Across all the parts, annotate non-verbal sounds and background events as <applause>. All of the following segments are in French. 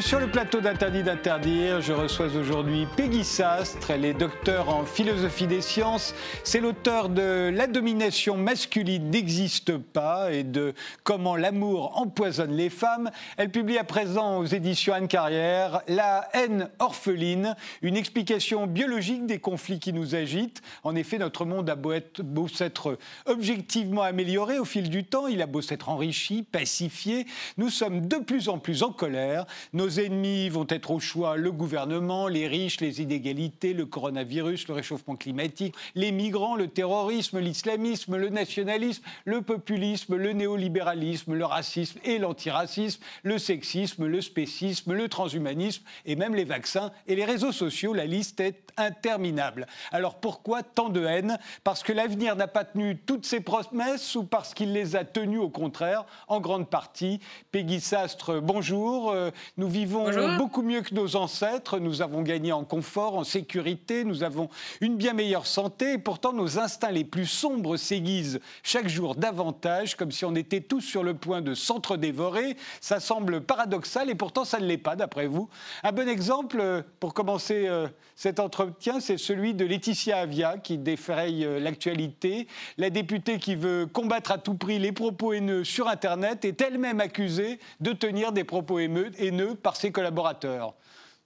Sur le plateau d'Interdit d'interdire. Je reçois aujourd'hui Peggy Sastre. Elle est docteur en philosophie des sciences. C'est l'auteur de La domination masculine n'existe pas et de Comment l'amour empoisonne les femmes. Elle publie à présent aux éditions Anne Carrière La haine orpheline, une explication biologique des conflits qui nous agitent. En effet, notre monde a beau, être, beau s'être objectivement amélioré au fil du temps, il a beau s'être enrichi, pacifié, nous sommes de plus en plus en colère ennemis vont être au choix le gouvernement, les riches, les inégalités, le coronavirus, le réchauffement climatique, les migrants, le terrorisme, l'islamisme, le nationalisme, le populisme, le néolibéralisme, le racisme et l'antiracisme, le sexisme, le spécisme, le transhumanisme et même les vaccins et les réseaux sociaux. La liste est interminable. Alors pourquoi tant de haine? Parce que l'avenir n'a pas tenu toutes ses promesses ou parce qu'il les a tenues au contraire, en grande partie? Peggy Sastre, bonjour. Euh, vivons beaucoup mieux que nos ancêtres. Nous avons gagné en confort, en sécurité. Nous avons une bien meilleure santé. Et pourtant, nos instincts les plus sombres s'aiguisent chaque jour davantage, comme si on était tous sur le point de s'entre-dévorer. Ça semble paradoxal et pourtant, ça ne l'est pas, d'après vous. Un bon exemple, euh, pour commencer euh, cet entretien, c'est celui de Laetitia Avia, qui défraye l'actualité. La députée qui veut combattre à tout prix les propos haineux sur Internet est elle-même accusée de tenir des propos haineux par ses collaborateurs.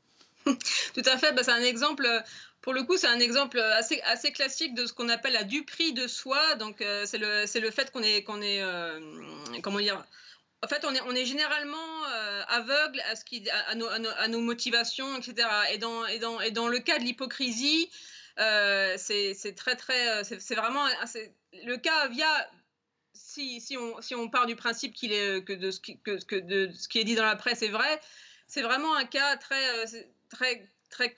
<laughs> Tout à fait, bah, c'est un exemple pour le coup, c'est un exemple assez, classique de ce qu'on appelle la duperie de soi. Donc, euh, c'est le, le, fait qu'on est, qu'on est euh, comment dire, en fait, on est, on est généralement euh, aveugle à, ce qui, à, nos, à, nos, motivations, etc. Et dans, et dans, et dans le cas de l'hypocrisie, c'est très, très, c'est vraiment, le cas via si, si, on, si, on, part du principe qu'il est, que, de ce que de ce qui est dit dans la presse est vrai, c'est vraiment un cas très, euh, très, très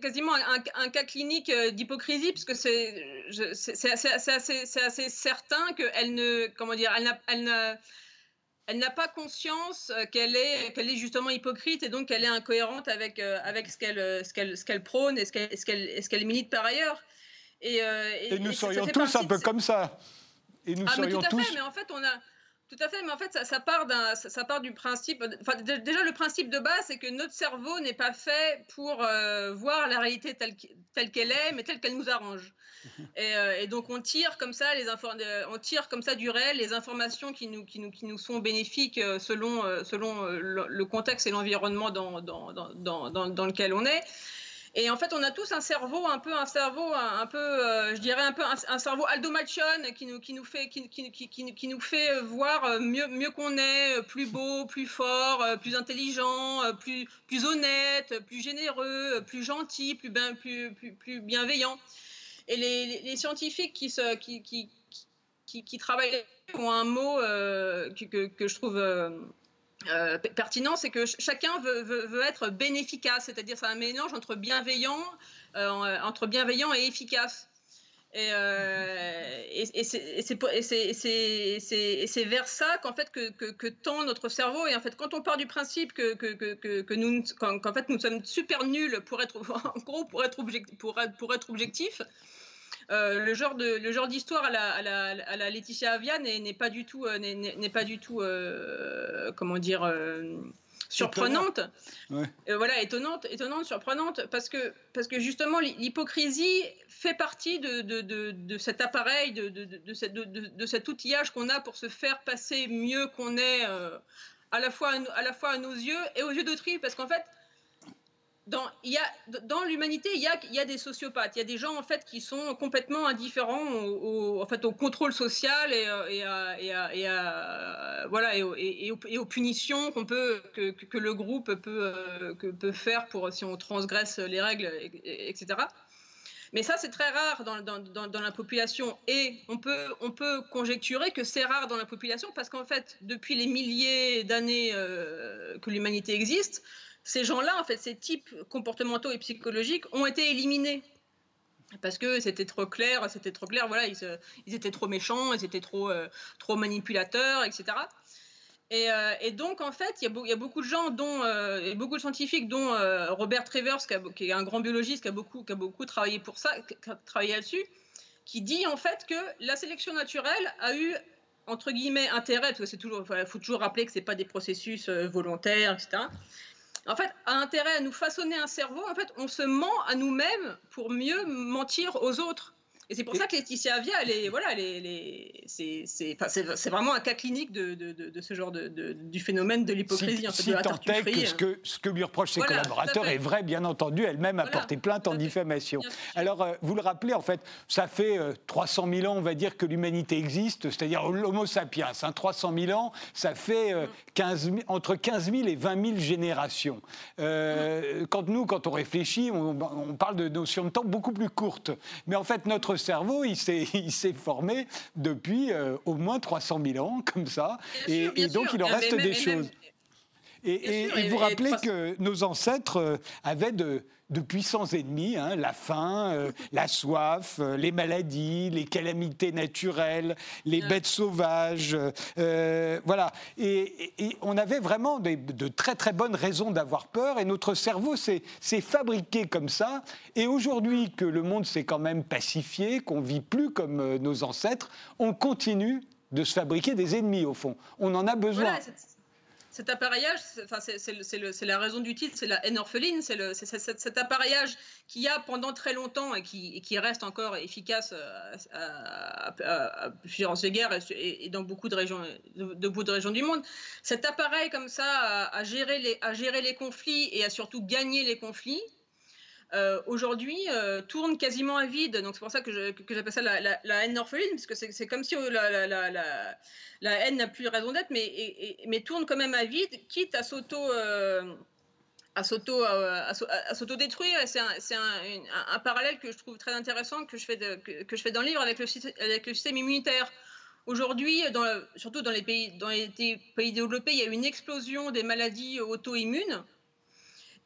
quasiment un, cas clinique euh, d'hypocrisie, puisque c'est assez, assez, assez, certain qu'elle ne, comment dire, elle n'a, elle elle n'a pas conscience euh, qu'elle est, qu'elle est justement hypocrite et donc qu'elle est incohérente avec, avec ce, qu'elle, ce, qu'elle, ce qu'elle prône et ce qu'elle, ce qu'elle, qu'elle milite par ailleurs. Et, et, nous serions tous un peu comme ça et nous ah, mais tout à fait, mais en fait, on a. Tout à fait, mais en fait, ça, part, d'un, ça, part du principe. Enfin, déjà, le principe de base, c'est que notre cerveau n'est pas fait pour euh, voir la réalité telle, telle qu'elle est, mais telle qu'elle nous arrange. <laughs> Et, euh, et, donc, on tire comme ça les on tire comme ça du réel les informations qui nous, qui nous, qui nous sont bénéfiques euh, selon, selon le, contexte et l'environnement dans, dans, dans, dans, lequel on est. Et en fait, on a tous un cerveau, un peu un cerveau, un, peu, euh, je dirais un peu un, cerveau Aldo Machon qui nous, qui nous fait, qui, qui, qui, qui nous fait voir euh, mieux, mieux qu'on est, euh, plus beau, plus fort, plus intelligent, plus, plus honnête, plus généreux, plus gentil, plus, bien, plus, plus, bienveillant. Et les, les, scientifiques qui, se, qui, qui, qui, qui, travaillent ont un mot que, que, je trouve euh, pertinent, c'est que chacun veut, être bénéficace, c'est-à-dire c'est un mélange entre bienveillant, euh, entre bienveillant et efficace. Et, euh, c'est vers ça qu'en fait que, tend notre cerveau. Et en fait, quand on part du principe que, nous, qu'en fait nous sommes super nuls pour être, <laughs> en gros, pour être objectif, euh, le genre de le genre d'histoire à la, à, la, à la Laetitia Avia n'est pas du tout euh, n'est pas du tout euh, comment dire surprenante. voilà, étonnante, étonnante, surprenante, parce que, parce que justement, l'hypocrisie fait partie de, de, de, cet appareil, de, de, cet outillage qu'on a pour se faire passer mieux qu'on est, à, la fois, à la fois à nos yeux et aux yeux d'autrui, parce qu'en fait, dans, l'humanité, il y a, des sociopathes. Il y a des gens en fait qui sont complètement indifférents au, contrôle social et, aux, punitions qu'on peut, que, le groupe peut, euh, faire si on transgresse les règles, etc. Mais ça, c'est très rare dans, la population. Et on peut, on peut conjecturer que c'est rare dans la population parce qu'en fait, depuis les milliers d'années euh, que l'humanité existe, ces gens-là, en fait, ces types comportementaux et psychologiques ont été éliminés parce que c'était trop clair, c'était trop clair, voilà, ils, étaient trop méchants, ils étaient trop, euh, trop manipulateurs, etc. Euh, et, donc, en fait, il y, a beaucoup de gens, dont, euh, beaucoup de scientifiques, dont Robert Travers, qui, est un grand biologiste, qui a beaucoup, qui a beaucoup travaillé pour ça, travaillé là-dessus, qui dit en fait que la sélection naturelle a eu entre guillemets intérêt, parce que c'est toujours, faut toujours rappeler que c'est pas des processus volontaires, etc. En fait, a intérêt à nous façonner un cerveau. En fait, on se ment à nous-mêmes pour mieux mentir aux autres. Et c'est pour ça que Laetitia Avia, elle est, voilà, c'est vraiment un cas clinique de, de, de, ce genre de, du phénomène de l'hypocrisie. Si, en fait, tant est que ce, que ce que lui reprochent ses collaborateurs est vrai, bien entendu, elle-même a porté plainte en diffamation. Alors, euh, vous le rappelez, en fait, ça fait 300 euh, 000 ans, on va dire, que l'humanité existe, c'est-à-dire l'Homo sapiens. Hein, 300 000 ans, ça fait 15 euh, entre 15 000 et 20 000 générations. Mm. Quand nous, quand on réfléchit, on, on parle de notions de temps beaucoup plus courtes. Mais en fait, notre cerveau, <laughs> il s'est formé depuis euh, au moins 300 000 ans, comme ça. et, donc, il en reste des choses. Et, vous rappelez que nos ancêtres euh, avaient de, puissants ennemis, hein, la faim, euh, la soif, euh, les maladies, les calamités naturelles, les bêtes sauvages. voilà. Et, on avait vraiment de très très bonnes raisons d'avoir peur et notre cerveau s'est fabriqué comme ça. Et aujourd'hui que le monde s'est quand même pacifié, qu'on vit plus comme nos ancêtres, on continue de se fabriquer des ennemis au fond. On en a besoin cet appareillage, c'est la raison du titre, c'est la haine orpheline, c'est cet appareillage qui a pendant très longtemps et qui, reste encore efficace euh, à, plusieurs égards et, dans beaucoup de régions, de, de régions du monde. Cet appareil comme ça à, gérer les, à gérer les conflits et à surtout gagner les conflits, euh, aujourd'hui euh, tourne quasiment à vide. Donc c'est pour ça que, j'appelle ça la, haine orpheline, parce que c'est comme si la, la haine n'a plus raison d'être, mais, mais tourne quand même à vide, quitte à s'auto euh, à s'auto à, s'auto détruire. C'est un, parallèle que je trouve très intéressant que je fais que, je fais dans le livre avec le, avec le système immunitaire. Aujourd'hui, surtout dans les pays dans les pays développés, il y a une explosion des maladies auto-immunes.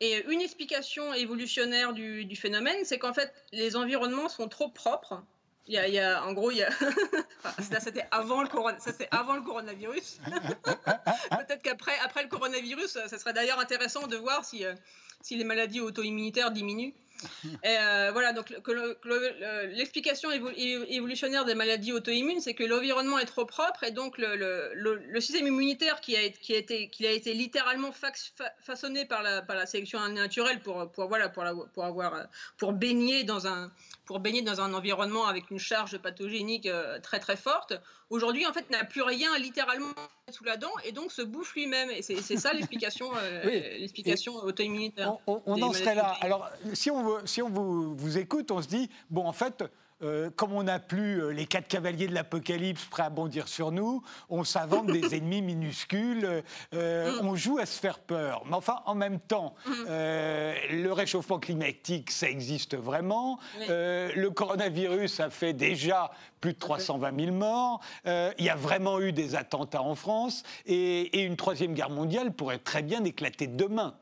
Et une explication évolutionnaire du, phénomène, c'est qu'en fait, les environnements sont trop propres. Il y a, en gros, il y a... <laughs> ça c'était avant le ça c'est avant le coronavirus. <laughs> Peut-être qu'après, après le coronavirus, ça serait d'ailleurs intéressant de voir si, euh, si les maladies auto-immunitaires diminuent. Euh, voilà, donc l'explication évolutionnaire des maladies auto-immunes, c'est que l'environnement est trop propre et donc le, système immunitaire qui a, qui a, été, qui a été littéralement façonné par la, par la sélection naturelle pour, pour, voilà, pour, pour, avoir, pour, baigner dans un, pour baigner dans un environnement avec une charge pathogénique euh, très très forte, aujourd'hui en fait n'a plus rien littéralement sous la dent et donc se bouffe lui-même. Et c'est ça l'explication euh, l'explication auto-immunitaire. On, on en serait là. Alors si on si on vous, vous écoute, on se dit, bon, en fait, euh, comme on n'a plus euh, les quatre cavaliers de l'Apocalypse prêts à bondir sur nous, on s'invente des <laughs> ennemis minuscules, euh, mm. on joue à se faire peur. Mais enfin, en même temps, mm. le réchauffement climatique, ça existe vraiment. le coronavirus a fait déjà plus de 320 000 morts. Il y a vraiment eu des attentats en France. et une troisième guerre mondiale pourrait très bien éclater demain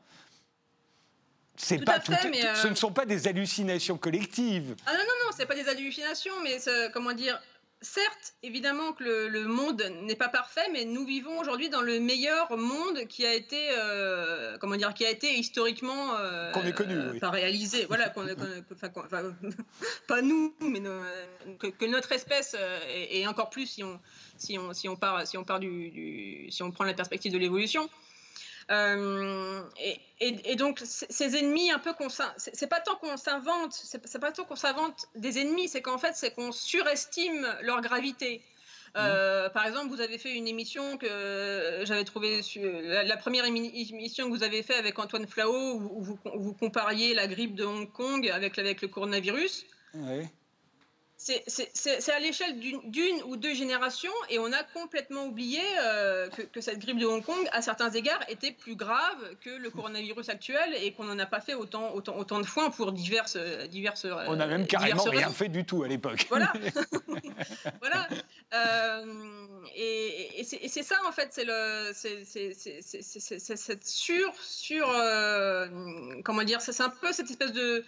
c'est pas ce ne euh, sont pas des hallucinations collectives. Ah non non non, c'est pas des hallucinations, mais comment dire Certes, évidemment que le, monde n'est pas parfait, mais nous vivons aujourd'hui dans le meilleur monde qui a été, euh, comment dire, qui a été historiquement euh, qu'on ait connu, oui. réalisé. Voilà, <laughs> pas nous, mais que, notre espèce et, encore plus si on si on si on part si on part du si on prend la perspective de l'évolution. Euh, et, donc, ces ennemis, un peu qu'on c'est pas tant qu'on s'invente, c'est pas tant qu'on s'invente des ennemis, c'est qu'en fait, c'est qu'on surestime leur gravité. Euh, par exemple, vous avez fait une émission que j'avais trouvée, la, première émission que vous avez fait avec Antoine Flao, où, vous, vous, compariez la grippe de Hong Kong avec, avec le coronavirus. Oui c'est à l'échelle d'une ou deux générations et on a complètement oublié euh, que, cette grippe de Hong Kong, à certains égards, était plus grave que le coronavirus actuel et qu'on n'en a pas fait autant, autant, autant de fois pour diverses. diverses on n'a même carrément rien fait du tout à l'époque. Voilà. <laughs> <laughs> voilà. Euh, et, c'est ça, en fait, c'est cette sur. sur euh, comment dire C'est un peu cette espèce de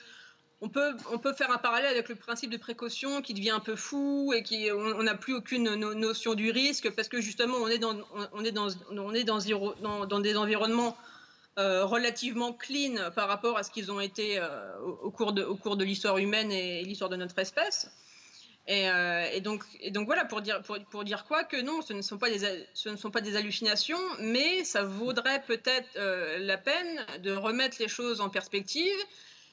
on peut, faire un parallèle avec le principe de précaution qui devient un peu fou et qui on n'a plus aucune notion du risque parce que justement on est dans, on est dans, on est dans, des environnements euh, relativement clean par rapport à ce qu'ils ont été euh, au, cours de, au cours de l'histoire humaine et l'histoire de notre espèce. Euh, et, donc, et donc voilà, pour dire, pour, pour, dire quoi Que non, ce ne, sont pas des, ce ne sont pas des hallucinations, mais ça vaudrait peut-être la peine de remettre les choses en perspective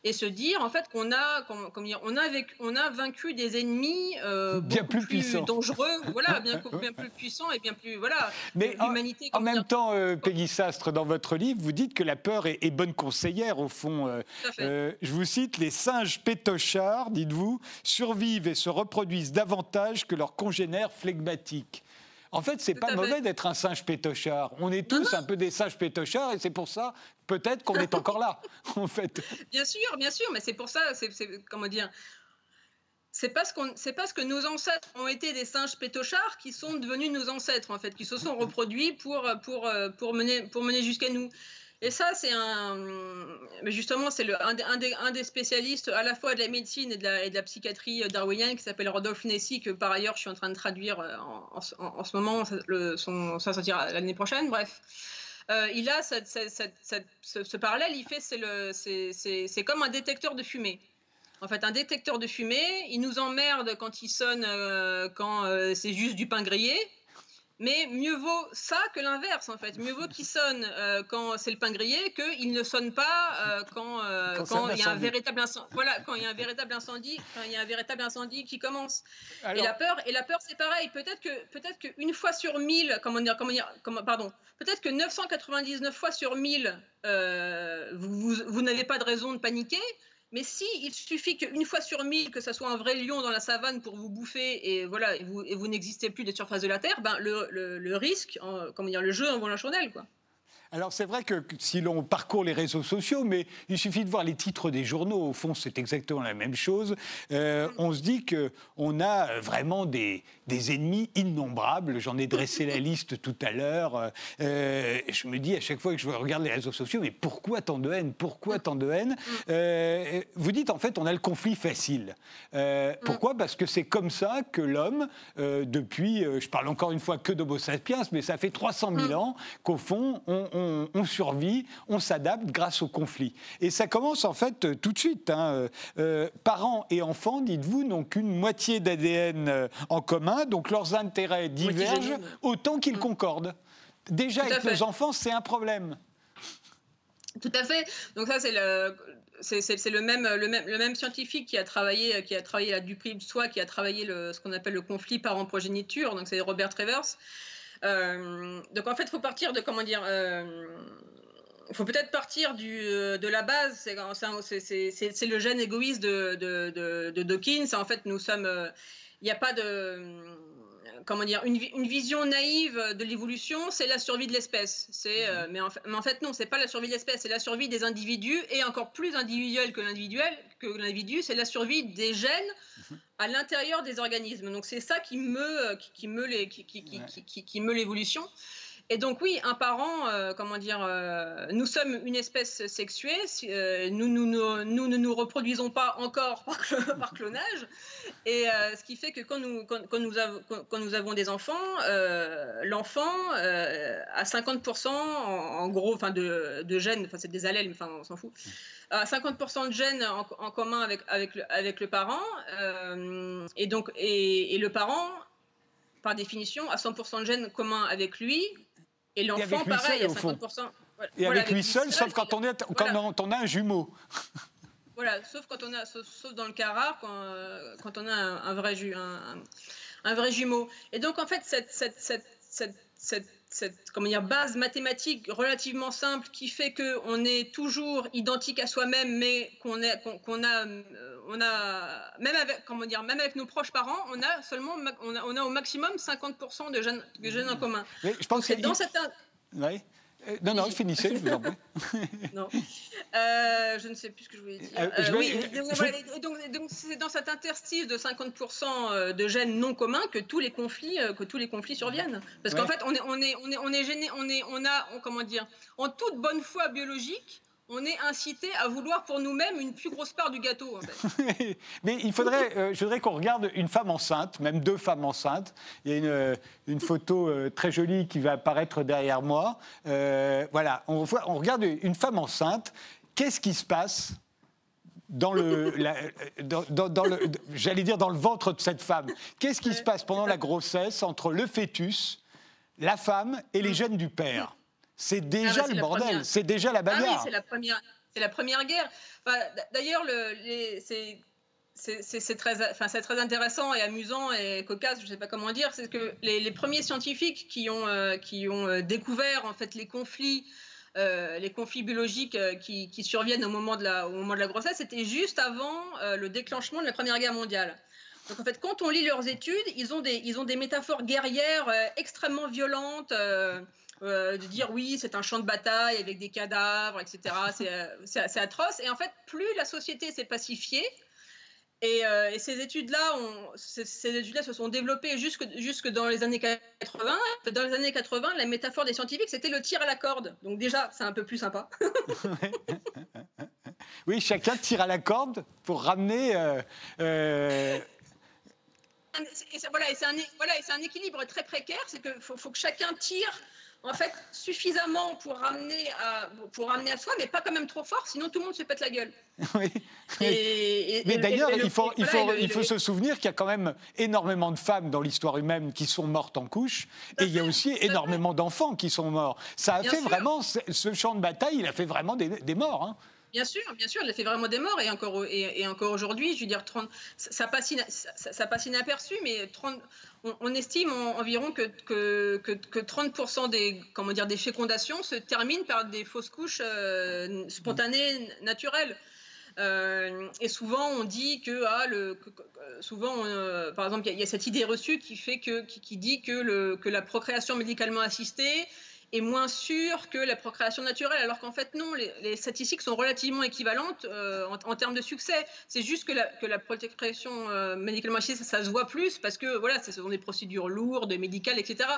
et se dire en fait qu'on a, comme, dire, on a, avec, on a vaincu des ennemis euh, bien plus, plus dangereux, voilà, <laughs> bien, bien, plus puissants et bien plus voilà. Mais l'humanité. En, même temps, euh, Peggy Sastre, dans votre livre, vous dites que la peur est, bonne conseillère au fond. Euh, euh, je vous cite les singes pétochards, dites-vous, survivent et se reproduisent davantage que leurs congénères flegmatiques. En fait, c'est pas mauvais d'être un singe pétochard. On est tous un peu des singes pétochards et c'est pour ça, peut-être, qu'on est encore là, <laughs> en fait. Bien sûr, bien sûr, mais c'est pour ça, c'est comment dire c'est parce, parce, que nos ancêtres ont été des singes pétochards qui sont devenus nos ancêtres, en fait, qui se sont reproduits pour, pour, pour mener, pour mener jusqu'à nous. Et ça, c'est un. Mais justement, c'est un, un, des, spécialistes à la fois de la médecine et de la, psychiatrie darwinienne qui s'appelle Rodolphe Nessy, que par ailleurs je suis en train de traduire euh, en, ce moment. Ça sortira l'année prochaine, bref. Euh, il a ce, parallèle, il fait, c'est comme un détecteur de fumée. En fait, un détecteur de fumée, il nous emmerde quand il sonne, euh, quand c'est juste du pain grillé. Mais mieux vaut ça que l'inverse, en fait. Mieux vaut qu'il sonne euh, quand c'est le pain grillé qu'il ne sonne pas euh, quand, euh, quand, il y a un véritable incendie. Voilà, quand il y a un véritable incendie, quand il y a un véritable incendie qui commence. Et la peur, et la peur, c'est pareil. Peut-être que, peut-être qu'une fois sur mille, comment dire, comment dire, comment, pardon, peut-être que 999 fois sur 1000, vous, vous n'avez pas de raison de paniquer. Mais si il suffit qu'une fois sur mille, que ça soit un vrai lion dans la savane pour vous bouffer et voilà, et vous, n'existez plus des surfaces de la Terre, ben le, le, le risque, en, comment dire, le jeu en vaut la chandelle, quoi. Alors c'est vrai que si l'on parcourt les réseaux sociaux, mais il suffit de voir les titres des journaux, au fond c'est exactement la même chose, euh, on se dit qu'on a vraiment des, des ennemis innombrables. J'en ai dressé la liste tout à l'heure. Euh, je me dis à chaque fois que je regarde les réseaux sociaux, mais pourquoi tant de haine? Pourquoi tant de haine? Euh, Vous dites en fait on a le conflit facile. pourquoi? Parce que c'est comme ça que l'homme, depuis, je parle encore une fois que d'Homo sapiens, mais ça fait 300 000 ans qu'au fond on on, survit, on s'adapte grâce au conflit. Et ça commence en fait euh, tout de suite. Hein. Euh, euh, parents et enfants, dites-vous, n'ont qu'une moitié d'ADN en commun, donc leurs intérêts divergent autant qu'ils mm. concordent. Déjà avec nos enfants, c'est un problème. Tout à fait. Donc ça, c'est le, c'est le même, le, même, le même scientifique qui a travaillé, qui a travaillé la Dupri soi, qui a travaillé le, ce qu'on appelle le conflit parent-progéniture, donc c'est Robert Travers. Euh, donc en fait, il faut partir de comment dire. Euh, il faut peut-être partir du, euh, de la base, c'est le gène égoïste de, de, de, Dawkins. En fait, nous sommes. Il n'y a pas de comment dire, une, une, vision naïve de l'évolution, c'est la survie de l'espèce. C'est, mhm. mais, en fait, mais, en fait, non, c'est pas la survie de l'espèce, c'est la survie des individus et encore plus individuel que l'individuel, que l'individu, c'est la survie des gènes à l'intérieur des organismes. Donc c'est ça qui meut, qui, meut les, qui, qui, qui, qui meut l'évolution. Et donc oui, un parent, euh, comment dire, euh, nous sommes une espèce sexuée, euh, nous, nous, nous, nous, ne nous reproduisons pas encore <laughs> par, clonage, et ce qui fait que quand nous, quand, nous, avons, quand nous avons des enfants, l'enfant a 50% en, gros, enfin de, gènes, enfin c'est des allèles, mais on s'en fout, a 50% de gènes en, commun avec, avec, le, parent, et donc et, et le parent par définition, a 100% de gènes communs avec lui, et l'enfant, pareil, à 50%. Et avec, lui seul, sauf quand, on, est, quand on a un jumeau. <laughs> Voilà, sauf quand on a, sauf, dans le cas rare, quand, euh, quand on a un, vrai, ju, un, un, vrai jumeau. Et donc, en fait, cette, cette, cette, cette, cette comment dire, base mathématique relativement simple qui fait qu'on est toujours identique à soi-même, mais qu'on qu'on a, euh, on a, même avec, comment dire, même avec nos proches parents, on a seulement, on a, on a au maximum 50% de gènes, de gènes en commun. Mais je pense que dans cette... Oui. Euh, non, non, finissez, je vous en prie. <laughs> non. Euh, je ne sais plus ce que je voulais dire. Euh, oui, donc, c'est dans cet interstice de 50% de gènes non communs que tous les conflits, que tous les conflits surviennent. Parce qu'en fait, on est, on est, on est, on est gêné, on est, on a, comment dire, en toute bonne foi biologique, on est incité à vouloir pour nous-mêmes une plus grosse part du gâteau. <laughs> Mais il faudrait, euh, je voudrais qu'on regarde une femme enceinte, même deux femmes enceintes. Il y a une, une photo euh, très jolie qui va apparaître derrière moi. Euh, voilà, on, on regarde une femme enceinte. Qu'est-ce qui se passe dans le, dans, le j'allais dire dans le ventre de cette femme? Qu'est-ce qui se passe pendant la grossesse entre le fœtus, la femme et les mm. gènes du père? C'est ah déjà bah, le bordel, c'est déjà la bagarre. Ah oui, c'est la première, c'est la première guerre. D'ailleurs, c'est c'est très, enfin, très intéressant et amusant et cocasse, je ne sais pas comment dire, c'est que les, premiers scientifiques qui ont, euh, qui ont euh, découvert en fait les conflits, euh, les conflits biologiques qui, qui, surviennent au moment de la, au moment de la grossesse, c'était juste avant le déclenchement de la Première Guerre mondiale. Donc en fait, quand on lit leurs études, ils ont des, ils ont des métaphores guerrières extrêmement violentes. De dire oui, c'est un champ de bataille avec des cadavres, etc. <laughs> C'est atroce. Et en fait, plus la société s'est pacifiée, euh, et, ces études-là, ces, études-là se sont développées jusque, jusque dans les années 80. Dans les années 80, la métaphore des scientifiques, c'était le tir à la corde. Donc déjà, c'est un peu plus sympa. <laughs> <laughs> oui, chacun tire à la corde pour ramener. Euh, euh, et voilà, et c'est un, voilà, un, équilibre très précaire, c'est qu'il faut, faut, que chacun tire en fait suffisamment pour ramener à, pour ramener à soi, mais pas quand même trop fort, sinon tout le monde se pète la gueule. <laughs> Oui. mais d'ailleurs, il faut, il faut, il faut se souvenir qu'il y a quand même énormément de femmes dans l'histoire humaine qui sont mortes en couche, et il y a aussi énormément d'enfants qui sont morts. Ça a fait vraiment, ce champ de bataille, il a fait vraiment des, des morts. Hein. Bien sûr, bien sûr, a fait vraiment des morts et encore, et, encore aujourd'hui, je veux dire, 30, ça, passe ça, passe inaperçu, mais 30, on, estime environ que, que, que, 30% des, comment dire, des fécondations se terminent par des fausses couches euh, spontanées, naturelles. Euh, et souvent, on dit que, ah, le, souvent, euh, par exemple, il y, a cette idée reçue qui fait que, qui dit que, le, que la procréation médicalement assistée est moins sûre que la procréation naturelle, alors qu'en fait non, les, statistiques sont relativement équivalentes euh, en, termes de succès. C'est juste que la, que la procréation euh, médicalement assistée, ça, se voit plus parce que voilà, ce sont des procédures lourdes, médicales, etc.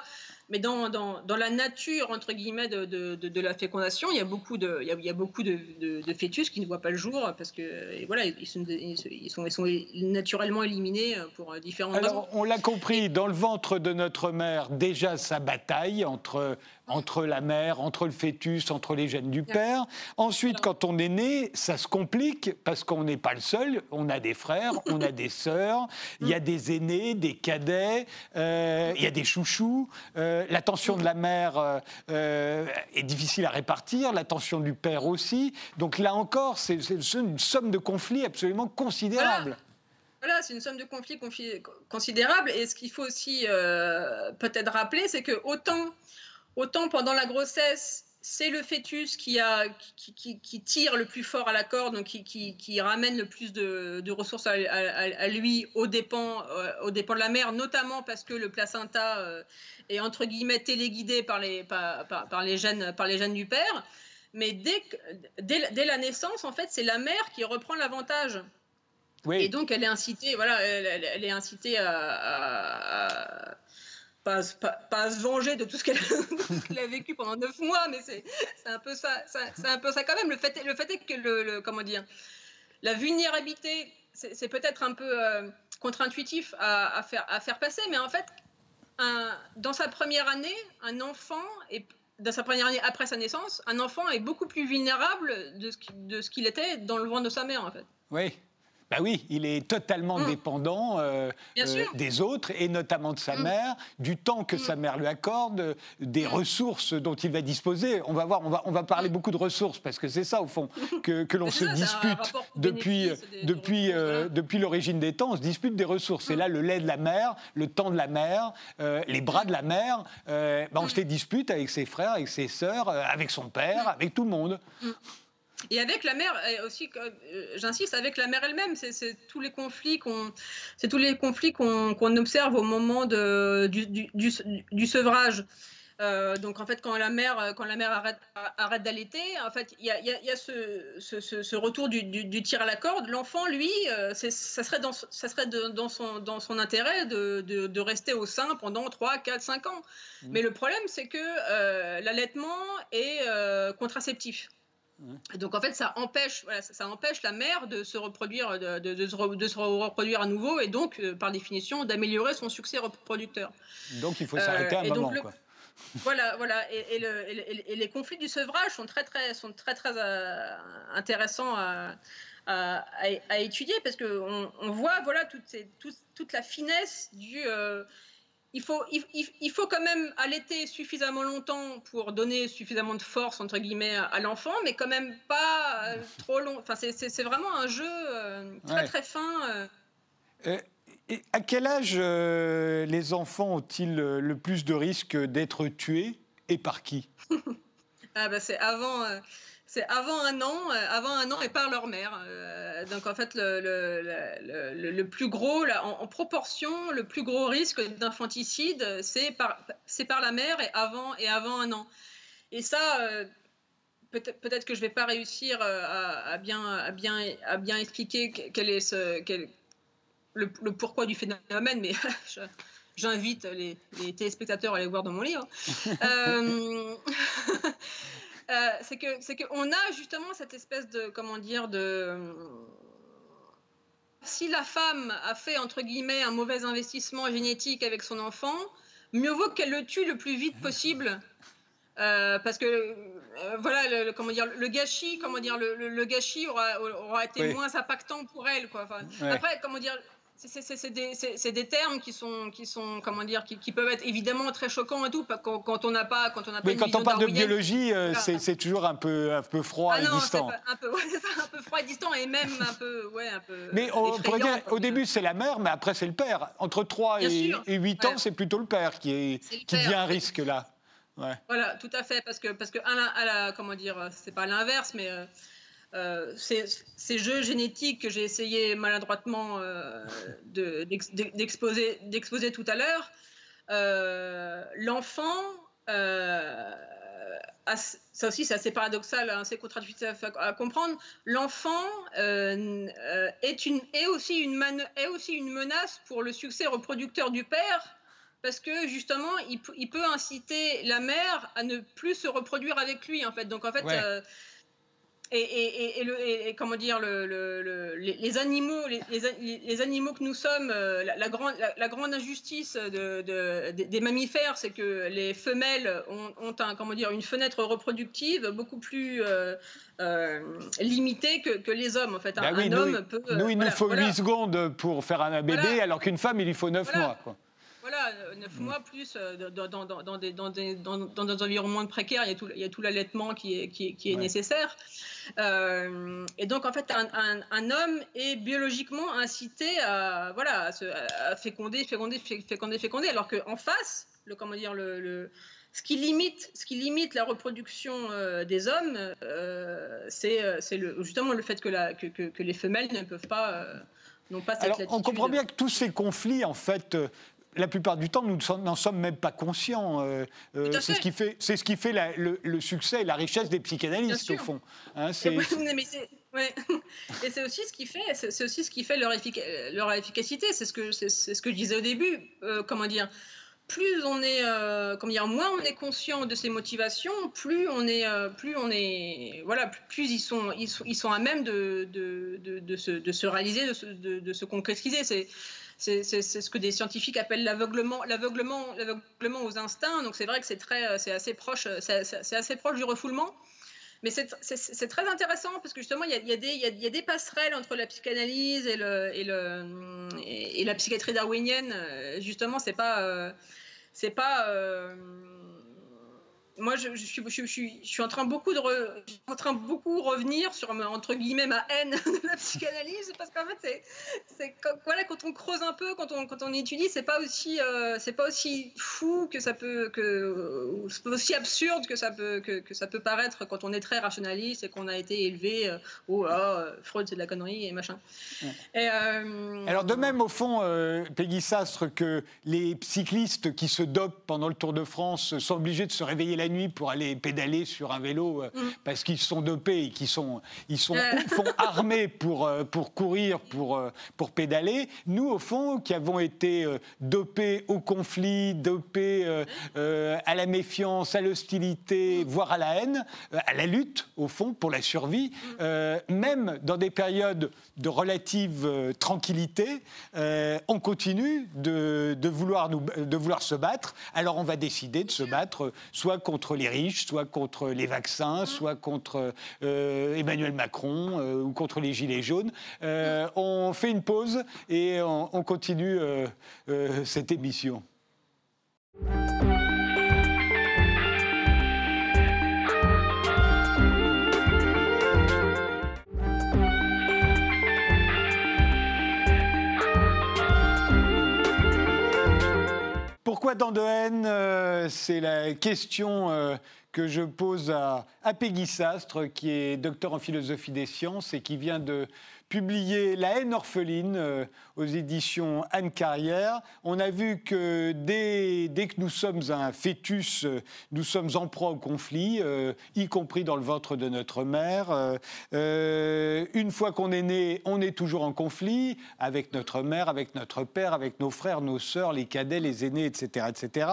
Mais dans, dans, dans la nature entre guillemets de, de, de, la fécondation, il y a beaucoup de, il y a, beaucoup de, fœtus qui ne voient pas le jour parce que et voilà, ils sont, ils sont, ils sont naturellement éliminés pour différentes Alors, raisons. On l'a compris, dans le ventre de notre mère, déjà sa bataille entre entre la mère, entre le fœtus, entre les gènes du père. Ensuite, quand on est né, ça se complique parce qu'on n'est pas le seul. On a des frères, on a des sœurs, il y a des aînés, des cadets, euh, il y a des chouchous. Euh, l'attention de la mère euh, est difficile à répartir, l'attention du père aussi. Donc là encore, c'est une somme de conflits absolument considérable. Voilà. c'est une somme de conflits considérable. Et ce qu'il faut aussi peut-être rappeler, c'est que autant Autant pendant la grossesse, c'est le fœtus qui, a, qui, tire le plus fort à la corde, donc qui, ramène le plus de, ressources à, lui au dépens, euh, de la mère, notamment parce que le placenta euh, est entre guillemets téléguidé par les, par, les, gènes, par les gènes du père. Mais dès, dès, la naissance, en fait, c'est la mère qui reprend l'avantage. Oui. Et donc, elle est incitée, voilà, elle, est incitée à pas, pas, se venger <laughs> de tout ce qu'elle a vécu pendant neuf mois, mais c'est un peu ça, c'est un peu ça quand même. Le fait, est que le, comment dire, la vulnérabilité, c'est peut-être un peu euh, contre-intuitif à, faire, à passer, mais en fait, dans sa première année, un enfant est dans sa première année après sa naissance, un enfant est beaucoup plus vulnérable de ce qu'il était dans le ventre de sa mère, en fait. Oui, bah oui, il est totalement mm. dépendant euh, euh, des autres et notamment de sa mm. mère, du temps que mm. sa mère lui accorde, des ressources dont il va disposer. On va voir, on va, on va parler beaucoup de ressources parce que c'est ça au fond <laughs> que, que l'on se dispute depuis, depuis, euh, depuis l'origine des temps. On se dispute des ressources. C'est là le lait de la mère, le temps de la mère, les bras de la mère. Bah, on se les dispute avec ses frères, avec ses sœurs, avec son père, avec tout le monde. Et avec la mère aussi, euh, j'insiste, avec la mère elle-même, c'est tous les conflits qu'on, c'est tous les conflits qu'on observe au moment de, du, du, du, sevrage. Euh, donc en fait, quand la mère, quand la mère arrête, arrête d'allaiter, en fait, il y a, y a ce, ce, ce, retour du, du, tir à la corde. L'enfant, lui, euh, ça serait, dans, ça serait dans, son, dans son intérêt de, de, de, rester au sein pendant 3, 4, 5 ans. Mmh. Mais le problème, c'est que l'allaitement est contraceptif. Donc en fait, ça empêche, ça, empêche la mère de se reproduire, de, de, se, reproduire à nouveau, et donc euh, par définition d'améliorer son succès reproducteur. Donc il faut s'arrêter à un euh, moment. quoi. <laughs> voilà, voilà, et, et, les conflits du sevrage sont très très, sont très très euh, intéressants à, à, étudier parce qu'on on voit voilà toute, toute, la finesse du il faut, il, faut quand même allaiter suffisamment longtemps pour donner suffisamment de force, entre guillemets, à, l'enfant, mais quand même pas euh, <laughs> trop long. Enfin, c'est vraiment un jeu euh, très, très fin. Euh. Et à quel âge les enfants ont-ils le plus de risques d'être tués et par qui? <laughs> Ah bah C'est avant c'est avant un an, euh, avant un an et par leur mère. Euh, donc en fait, le, le, le, plus gros, là, en, proportion, le plus gros risque d'infanticide, c'est par, c'est par la mère et avant, et avant un an. Et ça, euh, peut-être, peut-être que je ne vais pas réussir à, bien, à, bien, à bien expliquer quel est ce, quel, le, pourquoi du phénomène, mais <laughs> j'invite les, les, téléspectateurs à aller voir dans mon livre. <laughs> Euh, <laughs> c'est que c'est qu'on a justement cette espèce de comment dire de si la femme a fait entre guillemets un mauvais investissement génétique avec son enfant, mieux vaut qu'elle le tue le plus vite possible. Euh, parce que euh, voilà le, comment dire le gâchis comment dire le, gâchis aura, aura été moins impactant pour elle quoi. Après comment dire c'est des, des, termes qui sont, qui sont comment dire, qui, qui, peuvent être évidemment très choquants et tout quand, quand on n'a pas, quand on n'a pas. Mais quand on parle de biologie, euh, c'est toujours un peu, un peu froid ah et distant. un peu, <laughs> ouais, un peu froid et distant et même un peu, ouais, un peu. Mais on pourrait dire, au début c'est la mère, mais après c'est le père. Entre 3 et, 8 ans, c'est plutôt le père qui est, qui devient un risque là. Ouais. Voilà, tout à fait, parce que parce que à la, comment dire, c'est pas l'inverse, mais euh, euh, ces, jeux génétiques que j'ai essayé maladroitement euh, d'exposer tout à l'heure, euh, l'enfant, ça aussi c'est assez paradoxal, hein, assez contradictoire à, comprendre, l'enfant est, une, est, aussi une est aussi une menace pour le succès reproducteur du père parce que justement, il, peut inciter la mère à ne plus se reproduire avec lui, en fait. Donc, en fait, et, et, comment dire, le, les, animaux, les, animaux que nous sommes, euh, la, grande, la, grande injustice de, des mammifères, c'est que les femelles ont, un, comment dire, une fenêtre reproductive beaucoup plus euh, euh, limitée que, les hommes. En fait, bah un, homme peut. Nous, il nous faut 8 secondes pour faire un bébé, alors qu'une femme, il lui faut 9 mois. Quoi. Voilà, 9 mois plus dans, dans, dans, des, dans, des, dans, des environnements précaires, il y a tout, il y a tout l'allaitement qui est, qui, qui est nécessaire. Euh, et donc, en fait, un, un, homme est biologiquement incité à, voilà, à, féconder, féconder, féconder, féconder, alors qu'en face, le, comment dire, le, le ce qui limite, ce qui limite la reproduction euh, des hommes, euh, c'est justement le fait que, la, que, que, les femelles ne peuvent pas, n'ont pas cette Alors, On comprend bien que tous ces conflits, en fait, la plupart du temps, nous n'en sommes même pas conscients. Euh, euh, c'est ce qui fait, c'est ce qui fait le, succès et la richesse des psychanalystes au fond. Hein, c'est... <laughs> Et c'est aussi ce qui fait, c'est aussi ce qui fait leur, leur efficacité. C'est ce que c'est, ce que je disais au début. Euh, comment dire Plus on est, comment dire, moins on est conscient de ses motivations, plus on est, plus on est, voilà, plus, ils sont, ils sont, ils sont à même de, de, de, de se, de se réaliser, de se, de, se concrétiser. C'est c'est ce que des scientifiques appellent l'aveuglement, aux instincts. Donc c'est vrai que c'est très, c'est assez proche, c'est assez proche du refoulement. Mais c'est très intéressant parce que justement, il y a, des passerelles entre la psychanalyse et, la psychiatrie darwinienne. Justement, c'est pas, c'est pas moi, je, je, suis, je, suis, je, suis, en train beaucoup de en train beaucoup revenir sur entre guillemets ma haine <laughs> de la psychanalyse parce qu'en fait c'est voilà quand on creuse un peu quand on quand on étudie c'est pas aussi euh, c'est pas aussi fou que ça peut que c'est pas aussi absurde que ça peut que, que, ça peut paraître quand on est très rationaliste et qu'on a été élevé euh, oh Freud c'est de la connerie et machin. Et, euh, Alors de même au fond Peggy Sastre que les cyclistes qui se dopent pendant le Tour de France sont obligés de se réveiller la nuit pour aller pédaler sur un vélo euh, mm. parce qu'ils sont dopés et qu'ils sont, ils sont, font armés pour, euh, pour courir, pour, euh, pour pédaler. Nous, au fond, qui avons été dopés au conflit, dopés à la méfiance, à l'hostilité, mm. voire à la haine, à la lutte, au fond, pour la survie, mm. même dans des périodes de relative tranquillité, on continue de, de, vouloir nous, de vouloir se battre. Alors on va décider de se battre, soit contre contre les riches, soit contre les vaccins, soit contre Emmanuel Macron ou contre les Gilets jaunes. on fait une pause et on continue cette émission. Tant de haine euh, C'est la question euh, que je pose à, à Peggy Sastre, qui est docteur en philosophie des sciences et qui vient de publié La haine orpheline euh, aux éditions Anne Carrière. On a vu que dès, dès, que nous sommes un fœtus, euh, nous sommes en proie au conflit, euh, y compris dans le ventre de notre mère. une fois qu'on est né, on est toujours en conflit avec notre mère, avec notre père, avec nos frères, nos sœurs, les cadets, les aînés, etc., etc.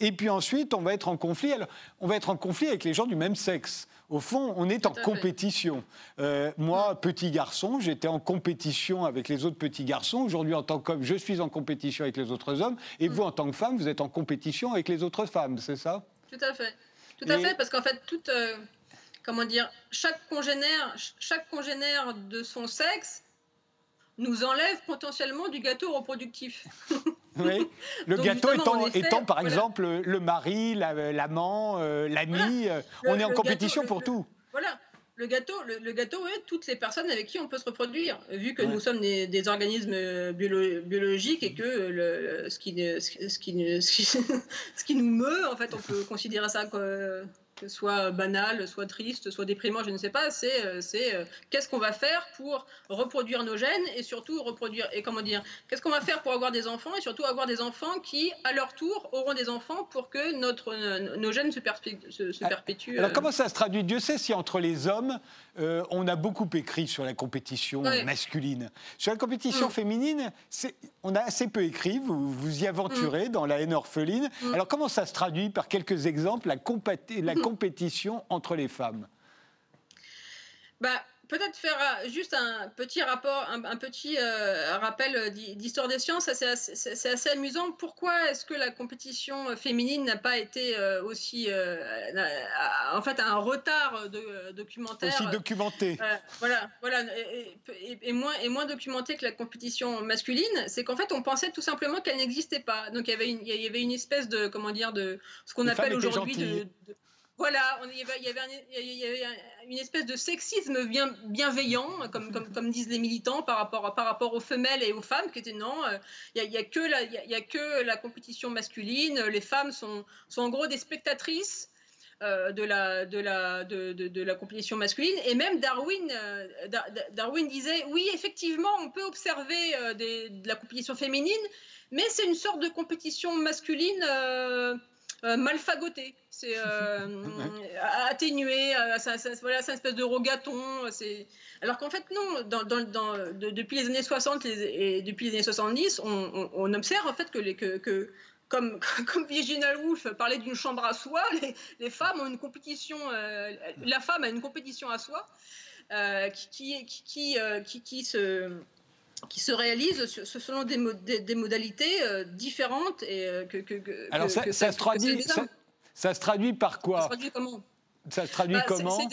Et puis ensuite, on va être en conflit. On va être en conflit avec les gens du même sexe. Au fond, on est en compétition. Euh, moi, petit garçon, j'étais en compétition avec les autres petits garçons. Aujourd'hui, en tant qu'homme, je suis en compétition avec les autres hommes. Et vous, en tant que femme, vous êtes en compétition avec les autres femmes, c'est ça? Tout à fait. Tout à fait, parce qu'en fait, toute, euh, comment dire, chaque congénère, chaque congénère de son sexe nous enlève potentiellement du gâteau reproductif. <laughs> <laughs> Oui. Le gâteau étant, par exemple le mari, l'amant, euh, l'ami, euh, on est en compétition pour tout. Voilà. Le gâteau, le, gâteau est toutes ces personnes avec qui on peut se reproduire, vu que nous sommes des, organismes biologiques et que le, ce, qui, ce, qui, <laughs> ce qui nous meut, en fait, on peut considérer ça soit banal, soit triste, soit déprimant, je ne sais pas, c'est euh, c'est euh, qu'est-ce qu'on va faire pour reproduire nos gènes et surtout reproduire et comment dire qu'est-ce qu'on va faire pour avoir des enfants et surtout avoir des enfants qui à leur tour auront des enfants pour que notre nos gènes se, se, perpétuent. Alors euh. comment ça se traduit? Dieu sait si entre les hommes on a beaucoup écrit sur la compétition masculine. Sur la compétition mm. féminine, on a assez peu écrit. Vous vous y aventurez mm. dans la haine orpheline. Mm. Alors comment ça se traduit? Par quelques exemples la, la compétition entre les femmes bah, Peut-être faire euh, juste un petit rapport, un, petit euh, rappel euh, d'histoire des sciences. C'est assez, amusant. Pourquoi est-ce que la compétition féminine n'a pas été aussi, en fait, un retard de, documentaire? Aussi documenté. voilà, voilà, et, moins et moins documenté que la compétition masculine. C'est qu'en fait, on pensait tout simplement qu'elle n'existait pas. Donc il y avait une, il y avait une espèce de, comment dire, de ce qu'on appelle aujourd'hui de voilà, il, y avait, une espèce de sexisme bien, bienveillant, comme, disent les militants, par rapport, aux femelles et aux femmes, qui étaient non, euh, il n'y a, que la, compétition masculine, les femmes sont, en gros des spectatrices. Euh, de, la, compétition masculine. Et même Darwin, euh, Darwin disait, oui, effectivement, on peut observer de la compétition féminine, mais c'est une sorte de compétition masculine euh, mal fagoté, c'est euh, <laughs> atténué, euh, c'est une espèce de rogaton. Alors qu'en fait, non, depuis les années 60 et depuis les années 70, on, observe en fait que, <laughs> comme, Virginia Woolf parlait d'une chambre à soi, <laughs> les, femmes ont une compétition, la femme a une compétition à soi qui, se qui se réalisent selon des, des, modalités euh, différentes et euh, que, que, Alors ça, ça, se traduit, ça, se traduit par quoi? Ça se traduit comment? Ça se traduit bah, comment?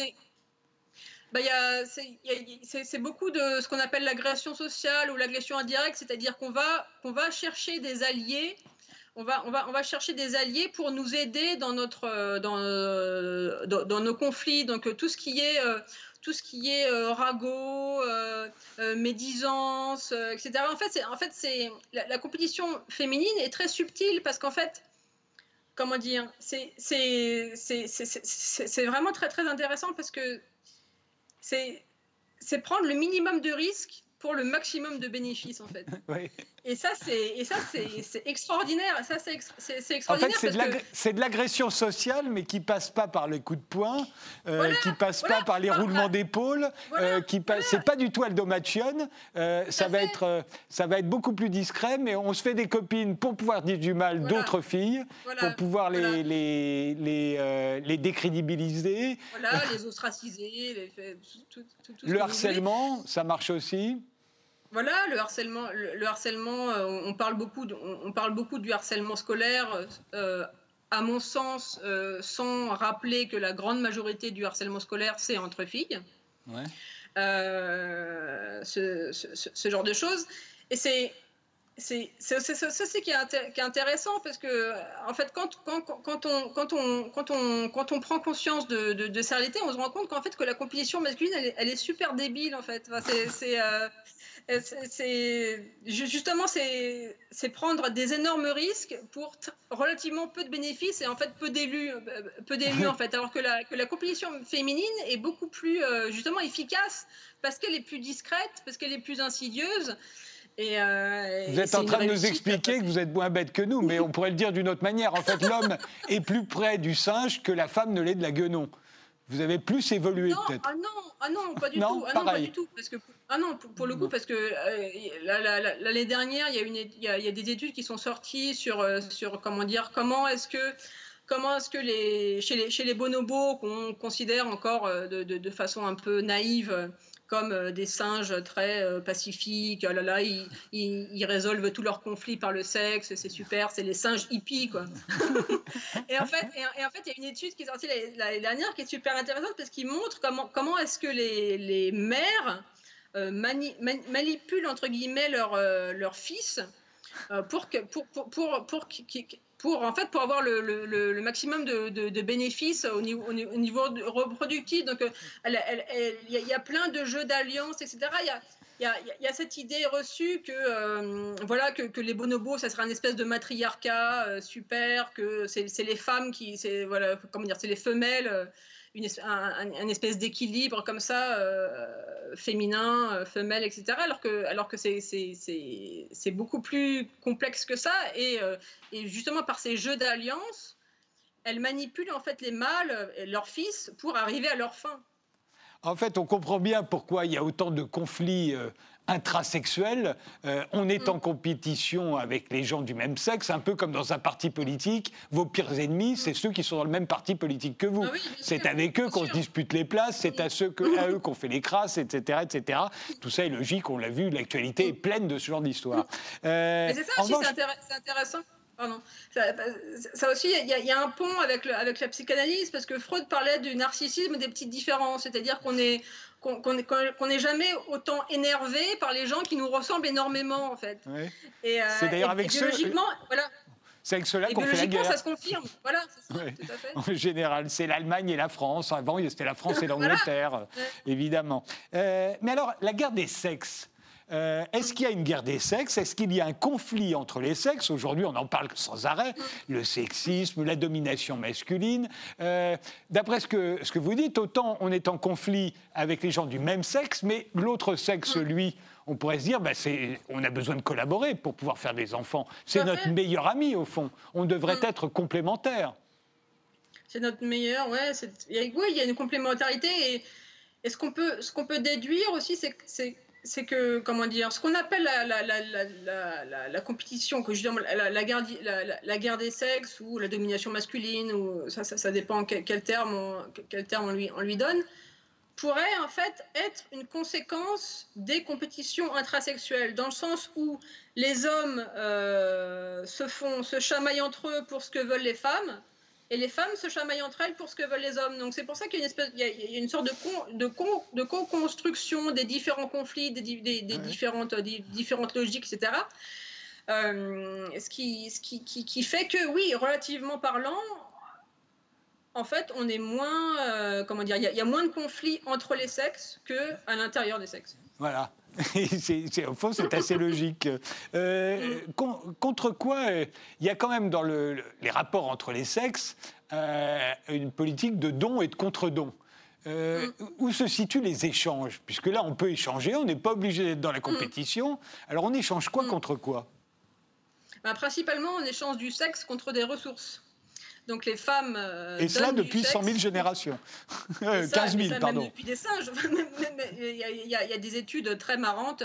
bah, c'est beaucoup de ce qu'on appelle l'agression sociale ou l'agression indirecte, c'est-à-dire qu'on va, qu'on va chercher des alliés on va, on, va, on va chercher des alliés pour nous aider dans, notre, euh, dans, dans, nos conflits. Donc tout ce qui est tout ce qui est euh, ragot, euh, euh, médisance, etc. En fait, en fait, c'est la, compétition féminine est très subtile parce qu'en fait, comment dire, c'est, vraiment très très intéressant parce que c'est prendre le minimum de risques pour le maximum de bénéfices en fait. <laughs> Et ça c'est et ça c'est extraordinaire. Ça c'est extraordinaire. En fait, c'est de l'agression sociale, mais qui passe pas par les coups de poing, euh, qui passe pas par les roulements d'épaule, euh, qui passe. C'est pas du tout Aldo euh, ça va être euh, ça va être beaucoup plus discret, mais on se fait des copines pour pouvoir dire du mal d'autres filles, pour pouvoir les les les, les décrédibiliser. Voilà, les ostraciser, les, tout, tout, le harcèlement, ça marche aussi. Voilà, le harcèlement, le, harcèlement euh, on, parle beaucoup on, parle beaucoup du harcèlement scolaire. Euh, à mon sens, sans rappeler que la grande majorité du harcèlement scolaire, c'est entre filles. Ouais. Ce, ce, genre de choses. Et c'est c'est ça qui est, intéressant parce que en fait quand, quand, quand, on, quand, on, on, on prend conscience de, de, de, réalité on se rend compte qu'en fait que la compétition masculine elle, est super débile en fait. C'est euh, justement c'est prendre des énormes risques pour relativement peu de bénéfices et en fait peu d'élus euh, peu d'élus en fait. Alors que la, que la compétition féminine est beaucoup plus euh, justement efficace parce qu'elle est plus discrète parce qu'elle est plus insidieuse euh, vous êtes en train de nous expliquer que vous êtes moins bête que nous, mais on pourrait le dire d'une autre manière. En fait, l'homme <laughs> est plus près du singe que la femme ne l'est de la guenon. Vous avez plus évolué peut-être. Ah non, ah non, pas du tout. Ah non, pas du tout. Parce que, ah non, pour, le coup, parce que euh, l'année dernière, il y, a une, il, y a, des études qui sont sorties sur, euh, sur comment dire, comment est-ce que comment est-ce que les, chez, les, chez les bonobos qu'on considère encore de, de, de, façon un peu naïve comme euh, des singes très euh, pacifiques. Oh là là, ils, ils, résolvent tous leurs conflits par le sexe, c'est super, c'est les singes hippies, quoi. <laughs> et, en fait, et, en fait, il y a une étude qui est sortie l'année dernière qui est super intéressante parce qu'il montre comment, comment est-ce que les, les mères euh, manipulent, entre guillemets, leurs leur fils pour, que, pour, pour, pour, pour pour en fait pour avoir le, maximum de, bénéfices au niveau, au niveau reproductif. Donc il y, a plein de jeux d'alliance, etc. Il y a, il y, a, cette idée reçue que, euh, voilà, que, les bonobos, ça serait un espèce de matriarcat euh, super, que c'est les femmes qui, c'est voilà, comment dire, c'est les femelles euh, une, un, espèce d'équilibre comme ça, euh, féminin, euh, femelle, etc. Alors que, alors que c'est beaucoup plus complexe que ça. Et, euh, et justement, par ces jeux d'alliance, elles manipulent en fait les mâles, leurs fils, pour arriver à leur fin. En fait, on comprend bien pourquoi il y a autant de conflits intrasexuel, euh, on est en compétition avec les gens du même sexe, un peu comme dans un parti politique. Vos pires ennemis, c'est ceux qui sont dans le même parti politique que vous. Ah c'est avec eux qu'on se dispute les places, c'est à, ceux que, à eux qu'on fait les crasses, etc., etc. Tout ça est logique, on l'a vu, l'actualité est pleine de ce genre d'histoire. Euh, c'est ça aussi, c'est intéressant. Ça, aussi, il y, a un pont avec, le, avec la psychanalyse, parce que Freud parlait du narcissisme des petites différences, c'est-à-dire qu'on est, qu'on n'est jamais autant énervé par les gens qui nous ressemblent énormément, en fait. Euh, c'est d'ailleurs avec ceux... Voilà. C'est avec cela qu'on fait la guerre. ça se confirme. Voilà, ça, tout à fait. <laughs> En général, c'est l'Allemagne et la France. Avant, c'était la France et <laughs> l'Angleterre, évidemment. Euh, mais alors, la guerre des sexes, euh, est-ce qu'il y a une guerre des sexes? Est-ce qu'il y a un conflit entre les sexes? Aujourd'hui, on en parle sans arrêt. Le sexisme, la domination masculine. Euh, d'après ce que, ce que vous dites, autant on est en conflit avec les gens du même sexe, mais l'autre sexe, lui, on pourrait se dire, bah, on a besoin de collaborer pour pouvoir faire des enfants. C'est notre meilleur ami, au fond. On devrait être complémentaires. C'est notre meilleur, ouais. Il y a une complémentarité. Et, et ce qu'on peut, qu'on peut déduire aussi, c'est c'est que, comment dire, ce qu'on appelle la, la, la, la, compétition, que je la, guerre, la, guerre des sexes ou la domination masculine, ou ça, ça, ça dépend quel, quel, terme, on, quel terme on lui, on lui donne, pourrait en fait être une conséquence des compétitions intrasexuelles, dans le sens où les hommes euh, se font, se chamaillent entre eux pour ce que veulent les femmes, et les femmes se chamaillent entre elles pour ce que veulent les hommes. Donc c'est pour ça qu'il y a une, espèce, il y a une sorte de, de, de co-construction des différents conflits, des, des, différentes, différentes logiques, etc. Euh, ce, qui, ce qui, qui, fait que, oui, relativement parlant, en fait, on est moins, euh, comment dire, il y, a moins de conflits entre les sexes qu'à l'intérieur des sexes. Voilà. <laughs> au fond, c'est assez logique. Euh, contre quoi euh, Il y a quand même dans le, les rapports entre les sexes euh, une politique de don et de contre-don. Où se situent les échanges? Puisque là, on peut échanger, on n'est pas obligé d'être dans la compétition. Alors, on échange quoi contre quoi? Bah, Principalement, on échange du sexe contre des ressources. Donc les femmes. Euh, et cela depuis 100 000 générations. 15 000, pardon. Même depuis des singes. <laughs> Il y, a des études très marrantes.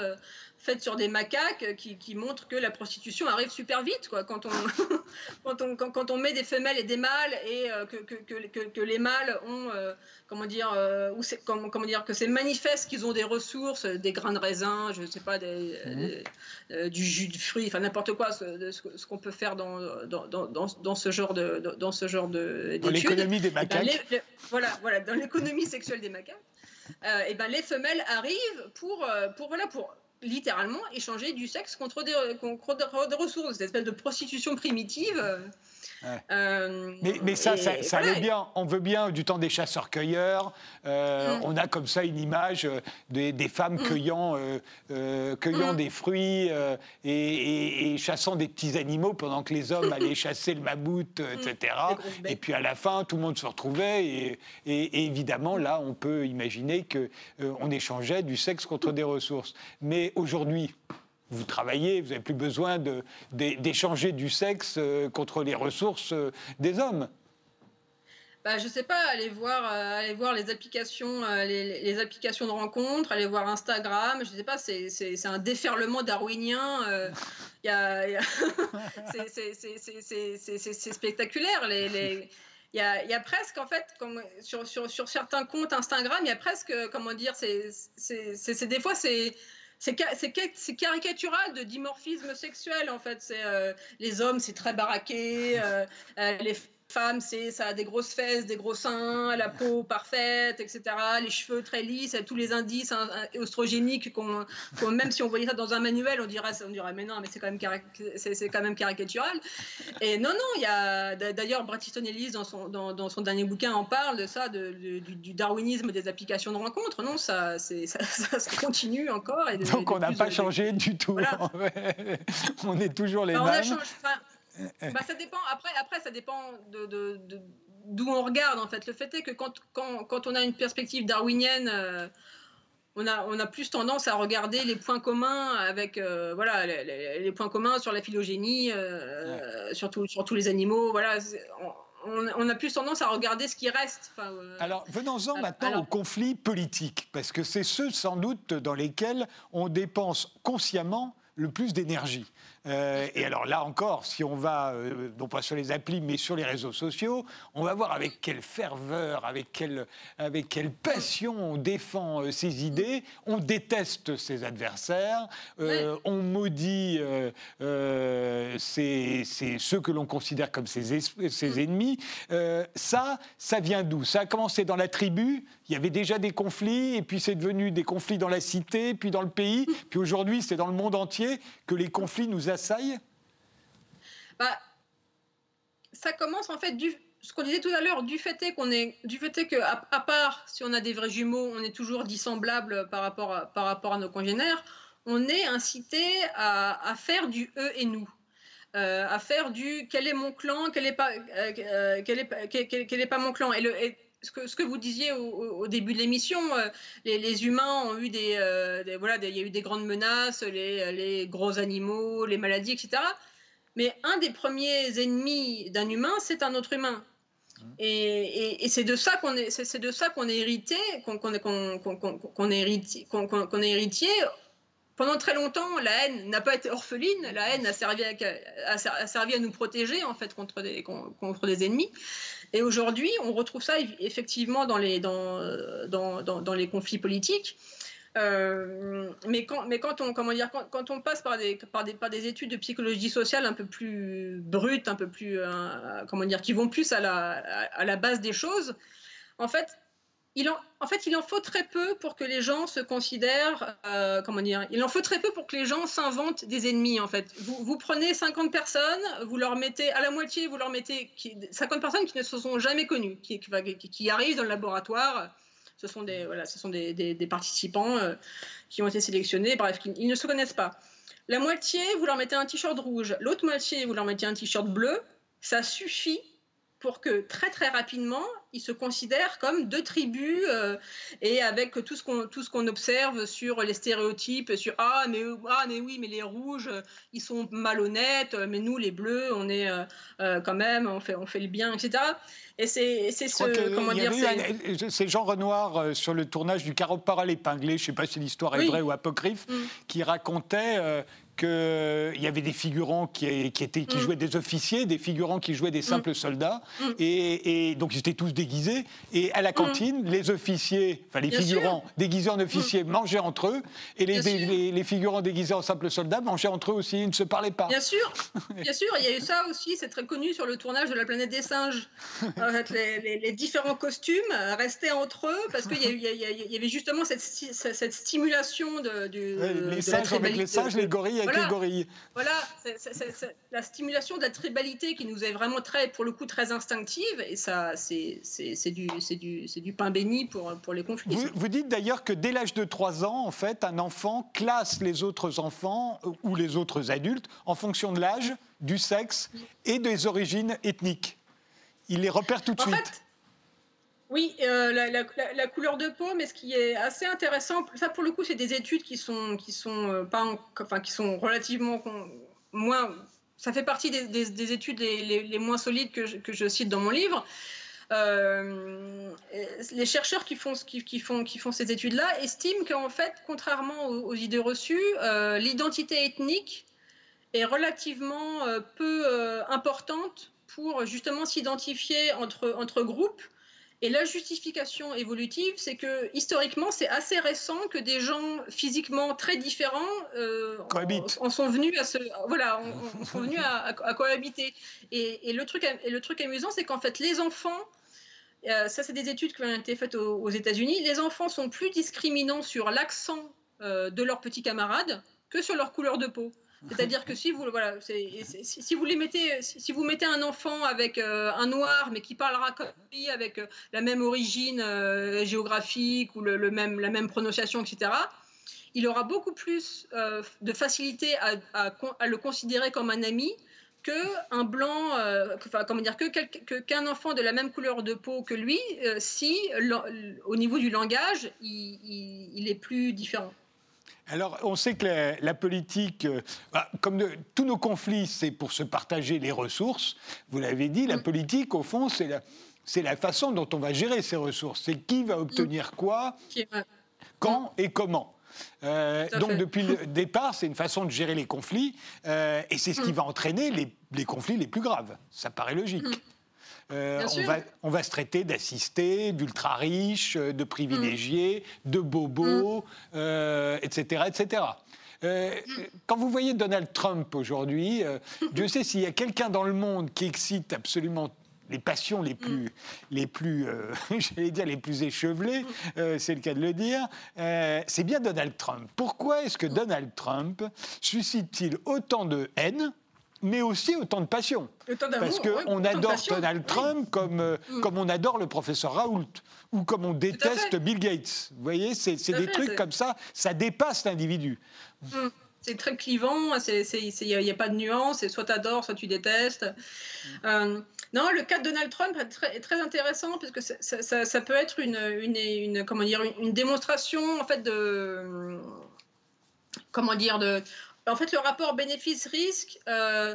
Faite sur des macaques qui, qui, montrent que la prostitution arrive super vite quoi, quand, on, <laughs> quand, on, quand, on met des femelles et des mâles et que, que, que, les mâles ont comment dire ou comment, comment, dire que c'est manifeste qu'ils ont des ressources des grains de raisin je sais pas des, mmh. du jus de fruits enfin n'importe quoi ce, ce, qu'on peut faire dans dans, dans, dans, ce genre de dans ce genre de dans l'économie des eh ben, macaques. voilà voilà dans l'économie sexuelle des macaques euh, et ben les femelles arrivent pour, euh, pour, voilà, pour littéralement échanger du sexe contre des, contre des ressources, cette espèce de prostitution primitive. Euh, mais, ça, ça, allait bien. On veut bien du temps des chasseurs-cueilleurs. Euh, mm. On a comme ça une image euh, des, femmes mm. cueillant, cueillant mm. des fruits et, chassant des petits animaux pendant que les hommes allaient chasser le mammouth, <laughs> etc. Et puis à la fin, tout le monde se retrouvait. Et, et évidemment, là, on peut imaginer qu'on échangeait du sexe contre des ressources. Mais aujourd'hui, vous travaillez, vous n'avez plus besoin d'échanger du sexe euh, contre les ressources euh, des hommes. Bah, je sais pas, allez voir, euh, les applications, les, applications de rencontres, aller voir Instagram. Je sais pas, c'est un déferlement darwinien. c'est spectaculaire. Il y, a, y, a, presque, en fait, comme sur, sur, sur, certains comptes Instagram, il y a presque, comment dire, c'est des fois, c'est c'est caricatural de dimorphisme sexuel en fait. C'est euh, les hommes, c'est très baraqué, euh, euh, les femme, c'est ça a des grosses fesses, des gros seins, la peau parfaite, etc. Les cheveux très lisses, tous les indices hein, oestrogéniques qu'on, même si on voyait ça dans un manuel, on dirait, on dirait mais non, mais c'est quand même c'est, quand même caricatural. Et non, non, il y a d'ailleurs Easton Ellis dans son dans, son dernier bouquin en parle de ça, de, du, darwinisme des applications de rencontres. Non, ça c'est ça, <laughs> continue encore. Donc on n'a pas changé du tout. <laughs> on est toujours les mêmes. Bah, ça dépend. Après, après, ça dépend de, d'où on regarde en fait. Le fait est que quand, quand, quand on a une perspective darwinienne, euh, on, a, on a plus tendance à regarder les points communs avec euh, voilà les, points communs sur la phylogénie, euh, sur, tous les animaux. Voilà, on, a plus tendance à regarder ce qui reste. alors venons-en maintenant au conflit politique, parce que c'est ceux sans doute dans lesquels on dépense consciemment le plus d'énergie. Euh, et alors là encore, si on va, euh, non pas sur les applis, mais sur les réseaux sociaux, on va voir avec quelle ferveur, avec quelle, avec quelle passion on défend euh, ses idées, on déteste ses adversaires, on maudit ceux que l'on considère comme ses, ses mm. ennemis. ça, ça vient d'où? Ça a commencé dans la tribu, il y avait déjà des conflits, et puis c'est devenu des conflits dans la cité, puis dans le pays, puis aujourd'hui c'est dans le monde entier que les conflits nous bah, Ça commence en fait du, ce qu'on disait tout à l'heure, du fait est qu'on est, du fait est que à, part si on a des vrais jumeaux, on est toujours dissemblable par rapport à, nos congénères, on est incité à, faire du eux et nous. Euh, à faire du quel est mon clan, quel n'est pas, euh, euh, quel est, quel, est pas mon clan. Et, le, ce que, ce que, vous disiez au, début de l'émission, les, humains ont eu des, voilà, il y a eu des grandes menaces, les, les, gros animaux, les maladies, etc. Mais un des premiers ennemis d'un humain, c'est un autre humain. Et, et, c'est de ça qu'on est, c'est de ça qu'on est hérité, qu'on qu'on qu'on est héritier, qu'on est héritier pendant très longtemps, la haine n'a pas été orpheline. La haine a servi à, a servi à nous protéger en fait contre des, contre des ennemis. Et aujourd'hui, on retrouve ça effectivement dans les, dans, les conflits politiques. Euh, mais, quand, mais quand on comment dire quand, on passe par des, études de psychologie sociale un peu plus brutes, un peu plus euh, comment dire qui vont plus à la base des choses, en fait, il en, fait, il en faut très peu pour que les gens se considèrent, euh, comment dire, il en faut très peu pour que les gens s'inventent des ennemis, en fait. Vous, prenez 50 personnes, vous leur mettez, à la moitié, vous leur mettez 50 personnes qui ne se sont jamais connues, qui, qui, arrivent dans le laboratoire. Ce sont des, voilà, ce sont des, participants euh, qui ont été sélectionnés, bref, ils ne se connaissent pas. La moitié, vous leur mettez un t-shirt rouge, l'autre moitié, vous leur mettez un t-shirt bleu. Ça suffit pour que très très rapidement, ils se considèrent comme deux tribus euh, et avec tout ce qu'on tout ce qu'on observe sur les stéréotypes sur ah mais ah mais oui mais les rouges ils sont malhonnêtes mais nous les bleus on est euh, euh, quand même on fait on fait le bien etc et c'est ce comment dire c'est Jean Renoir sur le tournage du Carotte Parole épinglé je sais pas si l'histoire est vraie ou apocryphe mm. qui racontait qu'il y avait des figurants qui, étaient, qui mm. jouaient des officiers, des figurants qui jouaient des mm. simples soldats, mm. et, donc ils étaient tous déguisés. Et à la cantine, les officiers, enfin les figurants déguisés en officiers mangeaient entre eux, et les, les, figurants déguisés en simples soldats mangeaient entre eux aussi, ils ne se parlaient pas. Bien sûr, <laughs> bien sûr, il y a eu ça aussi, c'est très connu sur le tournage de La planète des singes. En fait, les, différents costumes restaient entre eux parce qu'il y, y, avait justement cette, cette stimulation de, du, les singes avec les singes, les gorilles voilà, la stimulation de la tribalité qui nous est vraiment très, pour le coup, très instinctive, et ça, c'est du, du, du pain béni pour, pour les conflits. Vous, vous dites d'ailleurs que dès l'âge de 3 ans, en fait, un enfant classe les autres enfants euh, ou les autres adultes en fonction de l'âge, du sexe et des origines ethniques. Il les repère tout de suite. Oui, euh, la, couleur de peau, mais ce qui est assez intéressant, ça pour le coup, c'est des études qui sont, qui sont, euh, pas enfin, qui sont relativement moins. Ça fait partie des, études les, moins solides que je, que je, cite dans mon livre. Euh, les chercheurs qui font, qui, font, qui font ces études-là estiment qu'en fait, contrairement aux, idées reçues, l'identité ethnique est relativement peu importante pour justement s'identifier entre, entre groupes et la justification évolutive, c'est que historiquement, c'est assez récent que des gens physiquement très différents euh, en, sont venus à se, voilà, sont venus à, cohabiter. Et, le truc, et le truc amusant, c'est qu'en fait, les enfants, euh, ça c'est des études qui ont été faites aux, États-Unis, les enfants sont plus discriminants sur l'accent euh, de leurs petits camarades que sur leur couleur de peau. C'est-à-dire que si vous, les mettez, si vous mettez un enfant avec euh, un noir, mais qui parlera comme lui, avec euh, la même origine euh, géographique ou la même prononciation, etc., il aura beaucoup plus de facilité à, le considérer comme un ami qu'un blanc, enfin, comment dire, que qu'un enfant de la même couleur de peau que lui, si au niveau du langage, il est plus différent. Alors, on sait que la, politique, euh, bah, comme tous nos conflits, c'est pour se partager les ressources. Vous l'avez dit, la mm. politique, au fond, c'est la, c'est la façon dont on va gérer ces ressources. C'est qui va obtenir mm. quoi, quand et comment. Euh, donc depuis le <laughs> départ, c'est une façon de gérer les conflits, euh, et c'est ce qui mm. va entraîner les, conflits les plus graves. Ça paraît logique. Euh, on, va, se traiter d'assistés, d'ultra-riches, de privilégiés, mm. de bobos, etc. Mm. etc. Euh, mm. quand vous voyez Donald Trump aujourd'hui, euh, <laughs> Dieu sait s'il y a quelqu'un dans le monde qui excite absolument les passions les plus, les plus <laughs> j'allais dire les plus échevelées, c'est le cas de le dire, c'est bien Donald Trump. Pourquoi est-ce que Donald Trump suscite-t-il autant de haine mais aussi autant de passion. Parce qu'on adore Donald Trump comme, euh, mm. comme on adore le professeur Raoult ou comme on déteste Bill Gates. Vous voyez, c'est des trucs comme ça, ça dépasse l'individu. Mm. C'est très clivant, il n'y a, pas de nuance, soit tu adores, soit tu détestes. Mm. Euh, non, le cas de Donald Trump est très, intéressant parce que ça, ça, peut être une, une, une, comment dire, une, démonstration en fait de comment dire de en fait, le rapport bénéfice-risque, euh,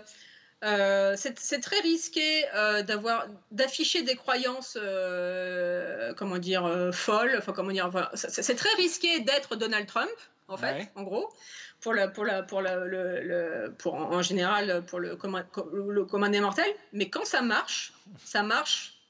euh, c'est très risqué euh, d'avoir d'afficher des croyances, comment dire, folles. Enfin, comment dire, c'est très risqué d'être Donald Trump, en fait, en gros, pour la, pour la, pour le, pour en général pour le commun, le commun des mortels. Mais quand ça marche, ça marche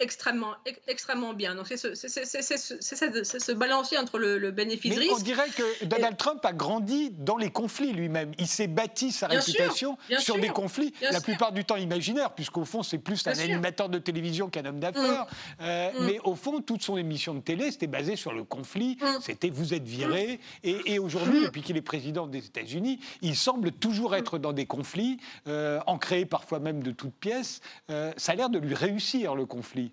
extrêmement, extrêmement bien. Donc c'est ce, ce, balancier entre le, bénéfice-risque. On dirait que Donald Trump a grandi dans les conflits lui-même. Il s'est bâti sa réputation sur des conflits, la plupart du temps imaginaires, puisqu'au fond c'est plus un animateur de télévision qu'un homme d'affaires. Mm. Euh, mm. Mais au fond, toute son émission de télé, c'était basé sur le conflit. Mm. C'était vous êtes viré. Et, aujourd'hui, depuis qu'il est président des États-Unis, il semble toujours être dans des conflits, euh, ancrés parfois même de toutes pièces. Euh, ça a l'air de lui réussir le conflit.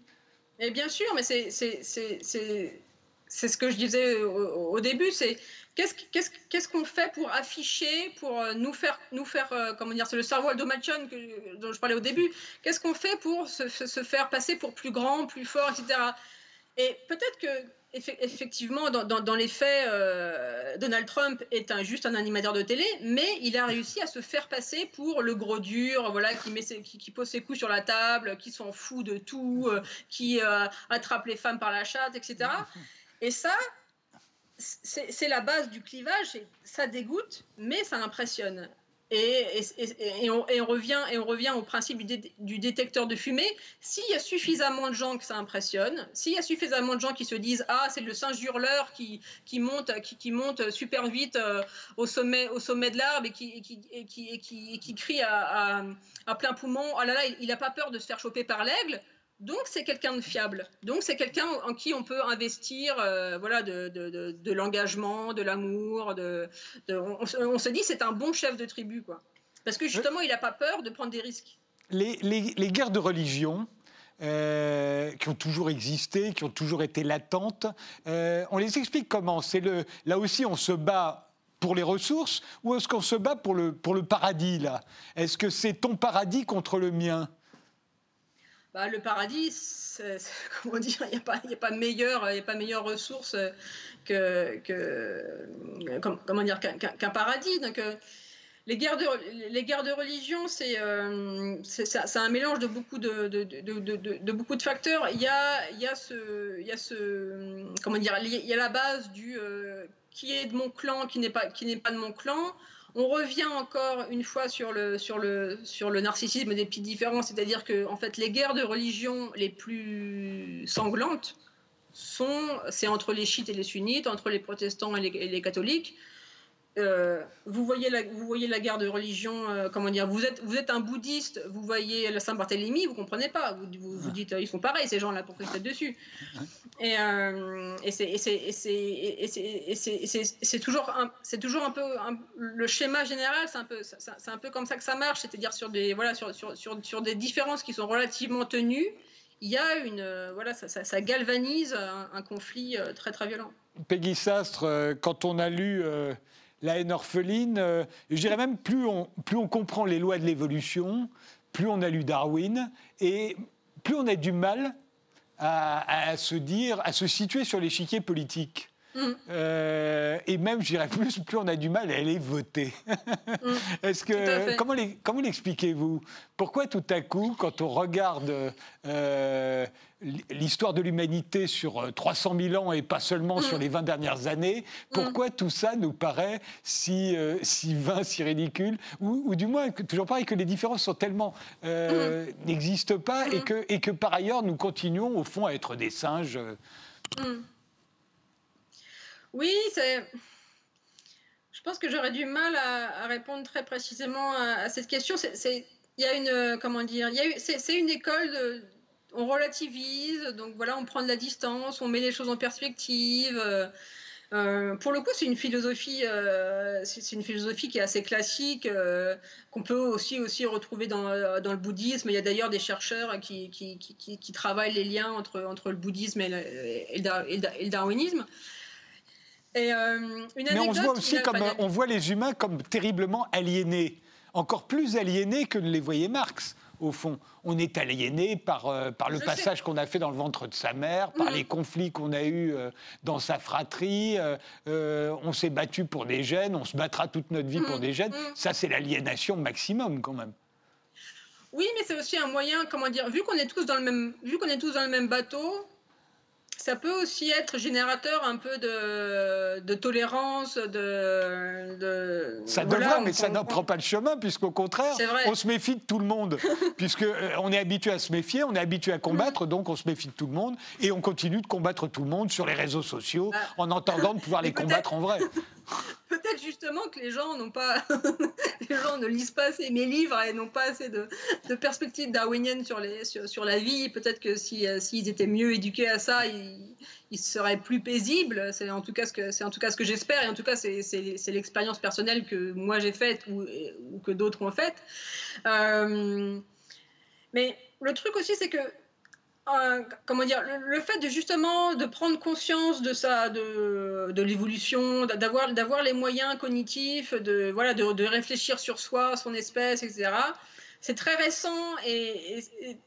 Et bien sûr, mais c'est ce que je disais au, début, c'est qu'est-ce qu'on fait pour afficher, pour euh, nous faire, nous faire euh, comment dire, c'est le cerveau aldomation dont je parlais au début, qu'est-ce qu'on fait pour se, se, faire passer pour plus grand, plus fort, etc. Et peut-être que effectivement, dans, les faits, euh, Donald Trump est un, juste un animateur de télé, mais il a réussi à se faire passer pour le gros dur, voilà, qui, pose ses coups sur la table, qui s'en fout de tout, euh, qui euh, attrape les femmes par la chatte, etc. Et ça, c'est la base du clivage, ça dégoûte, mais ça impressionne. Et, on, revient, et on revient au principe du, détecteur de fumée. S'il y a suffisamment de gens que ça impressionne, s'il y a suffisamment de gens qui se disent Ah, c'est le singe hurleur qui, monte, qui, monte super vite euh, au, sommet, au sommet de l'arbre et qui, crie à, plein poumon Ah là là, il n'a pas peur de se faire choper par l'aigle. Donc c'est quelqu'un de fiable. Donc c'est quelqu'un en qui on peut investir, euh, voilà, de, de, de, l'engagement, de l'amour. De, on, se dit c'est un bon chef de tribu, quoi. Parce que justement, il n'a pas peur de prendre des risques. Les, les, les guerres de religion, euh, qui ont toujours existé, qui ont toujours été latentes. Euh, on les explique comment? C'est le là aussi on se bat pour les ressources ou est-ce qu'on se bat pour le pour le paradis là? Est-ce que c'est ton paradis contre le mien? Bah, le paradis, <laughs> comment dire, il n'y a pas, a pas meilleure, il a pas meilleure ressource que, que comment dire, qu'un paradis. Donc euh, les guerres de, les guerres de religion, c'est euh, c'est un mélange de beaucoup de, de, de, de, beaucoup de facteurs. Il y a, il y a ce, il y a ce, comment dire, il y a la base du euh, qui est de mon clan, qui n'est pas, qui n'est pas de mon clan. On revient encore une fois sur le, narcissisme des petites différences, c'est-à-dire que en fait, les guerres de religion les plus sanglantes sont, c'est entre les chiites et les sunnites, entre les protestants et les catholiques. Euh, vous, voyez la, vous voyez la guerre de religion, euh, comment dire, vous êtes, vous êtes un bouddhiste, vous voyez la Saint-Barthélemy, vous comprenez pas, vous, vous, dites, ils font pareil, ces gens-là, pour qu'ils se dessus. Et, euh, et c'est toujours, un, toujours un peu, le schéma général, c'est un, peu, c'est un peu comme ça que ça marche, c'est-à-dire sur des, voilà, sur, sur, sur, sur, des différences qui sont relativement tenues, il y a une, voilà, ça, ça, galvanise un, un, conflit très très violent. Peggy Sastre, quand on a lu la haine orpheline. Euh, je dirais même, plus on, plus on comprend les lois de l'évolution, plus on a lu Darwin, et plus on a du mal à, se dire, à se situer sur l'échiquier politique. Mm. Euh, et même, je dirais plus, plus on a du mal à aller voter. Mm. Est-ce que comment, comment l'expliquez-vous? Pourquoi tout à coup, quand on regarde euh, l'histoire de l'humanité sur 300 euh, 000 ans et pas seulement sur mm. les 20 dernières années, pourquoi tout ça nous paraît si, si vain, si ridicule? Ou, du moins, toujours pareil, que les différences sont tellement n'existent pas et que, et que par ailleurs nous continuons au fond à être des singes. Oui. Je pense que j'aurais du mal à, répondre très précisément à, cette question. C'est, il y a une, comment dire, c'est, une école de, on relativise, donc voilà, on prend de la distance, on met les choses en perspective. Euh, euh, pour le coup, c'est une philosophie, euh, c'est une philosophie qui est assez classique, qu'on peut aussi aussi retrouver dans, le bouddhisme. Il y a d'ailleurs des chercheurs qui, travaillent les liens entre, entre le bouddhisme et le, et le darwinisme. Euh, Mais on voit aussi comme on voit les humains comme terriblement aliénés, encore plus aliénés que ne les voyait Marx. Au fond, on est aliéné par, euh, par le passage qu'on a fait dans le ventre de sa mère, par mhm. les conflits qu'on a eus euh, dans sa fratrie. on s'est battu pour des gènes, on se battra toute notre vie pour mhm. des gènes. Mhm. Ça, c'est l'aliénation maximum quand même. Oui, mais c'est aussi un moyen, comment dire, vu qu'on est tous dans le même, vu qu'on est tous dans le même bateau, ça peut aussi être générateur un peu de, de tolérance, de, de ça devrait, mais ça n'en prend pas le chemin, puisqu'au contraire, on se méfie de tout le monde, <laughs> puisque euh, on est habitué à se méfier, on est habitué à combattre, mm. donc on se méfie de tout le monde, et on continue de combattre tout le monde sur les réseaux sociaux, bah. en entendant de pouvoir les combattre en vrai. <laughs> <laughs> peut-être justement que les gens n'ont pas, <laughs> les gens ne lisent pas assez mes livres et n'ont pas assez de, perspectives darwiniennes sur, la vie. Peut-être que euh, s'ils si, étaient mieux éduqués à ça, ils, seraient plus paisibles. C'est en tout cas ce que, c'est en tout cas ce que j'espère et en tout cas c'est, l'expérience personnelle que moi j'ai faite ou, ou que d'autres ont faite. Euh, mais le truc aussi, c'est que comment dire, le, fait de justement de prendre conscience de ça, de, de l'évolution, d'avoir, d'avoir les moyens cognitifs, de, voilà, de, de, réfléchir sur soi, son espèce, etc. C'est très récent et, et,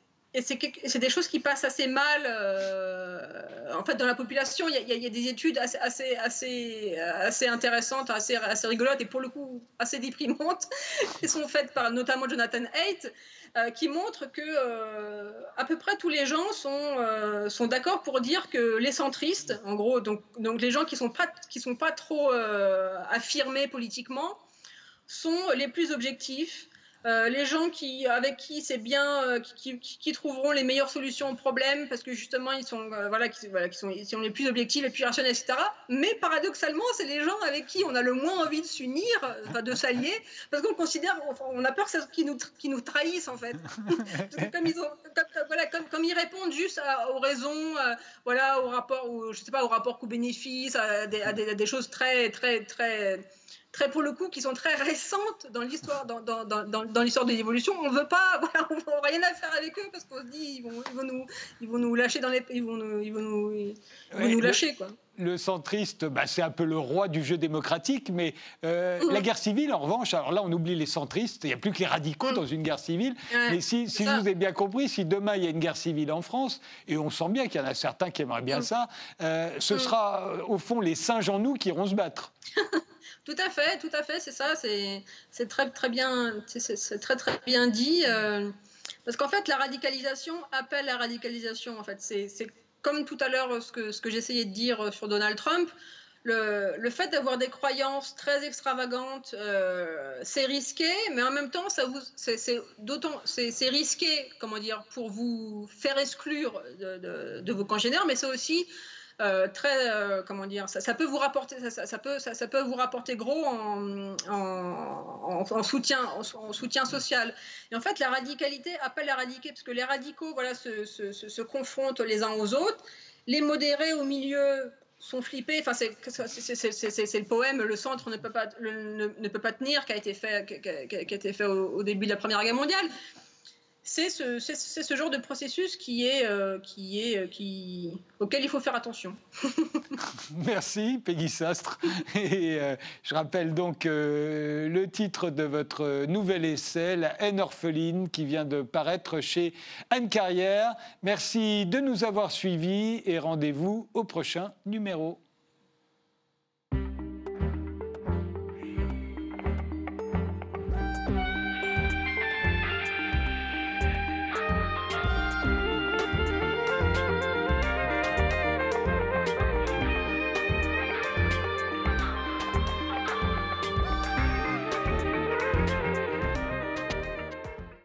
c'est, des choses qui passent assez mal. Euh, en fait, dans la population, il y, y, a des études assez, assez, assez, assez intéressantes, assez, assez rigolotes et pour le coup assez déprimantes, <laughs> qui sont faites par notamment Jonathan Haidt euh, qui montre que euh, à peu près tous les gens sont, euh, sont d'accord pour dire que les centristes, en gros, donc, donc les gens qui ne sont, sont pas trop affirmés politiquement, sont les plus objectifs, euh, les gens qui, avec qui c'est bien, euh, qui, trouveront les meilleures solutions aux problèmes parce que justement ils sont, euh, voilà, qui, voilà, qui sont, ils sont les plus objectifs, les plus rationnels, etc. Mais paradoxalement, c'est les gens avec qui on a le moins envie de s'unir, de s'allier, parce qu'on considère, on a peur qu'ils nous, nous trahissent en fait. <laughs> comme, ils ont, voilà, comme, comme, ils répondent juste aux raisons, voilà, au rapport, je sais pas, au rapport coût-bénéfice, à, des, à des choses très, très, très très pour le coup, qui sont très récentes dans l'histoire, dans, dans, dans, dans l'histoire de l'évolution. On veut pas, <laughs> voilà, on n'a rien à faire avec eux parce qu'on se dit ils vont, ils vont, nous, ils vont nous lâcher dans les, ils vont nous, ils vont nous, ils vont nous lâcher quoi le centriste, bah, c'est un peu le roi du jeu démocratique, mais euh, mmh. la guerre civile, en revanche, alors là, on oublie les centristes, il n'y a plus que les radicaux mmh. dans une guerre civile. mais si, si je vous ai bien compris, si demain il y a une guerre civile en France, et on sent bien qu'il y en a certains qui aimeraient bien mmh. ça, euh, ce sera euh, au fond les singes en nous qui iront se battre. <laughs> Tout à fait, tout à fait, c'est ça, c'est très très bien, c'est très très bien dit. Euh, parce qu'en fait, la radicalisation appelle la radicalisation. En fait, c'est comme tout à l'heure ce que, j'essayais de dire sur Donald Trump. Le, fait d'avoir des croyances très extravagantes, euh, c'est risqué, mais en même temps, ça vous, c'est d'autant, c'est risqué, comment dire, pour vous faire exclure de, de, de vos congénères, mais c'est aussi euh, très, euh, comment dire, ça, peut vous rapporter, ça, peut, ça, peut vous rapporter gros en, en, soutien, en, soutien social. Et en fait, la radicalité appelle la radicalité parce que les radicaux, voilà, se, confrontent les uns aux autres. Les modérés au milieu sont flippés. Enfin, c'est le poème Le centre ne peut pas, ne, peut pas tenir, qui a été fait, qui a, été fait au, début de la Première Guerre mondiale c'est ce, genre de processus qui est, euh, euh, auquel il faut faire attention. <laughs> Merci Peggy Sastre. Euh, je rappelle donc le titre de votre nouvel essai, La haine orpheline, qui vient de paraître chez Anne Carrière. Merci de nous avoir suivis et rendez-vous au prochain numéro.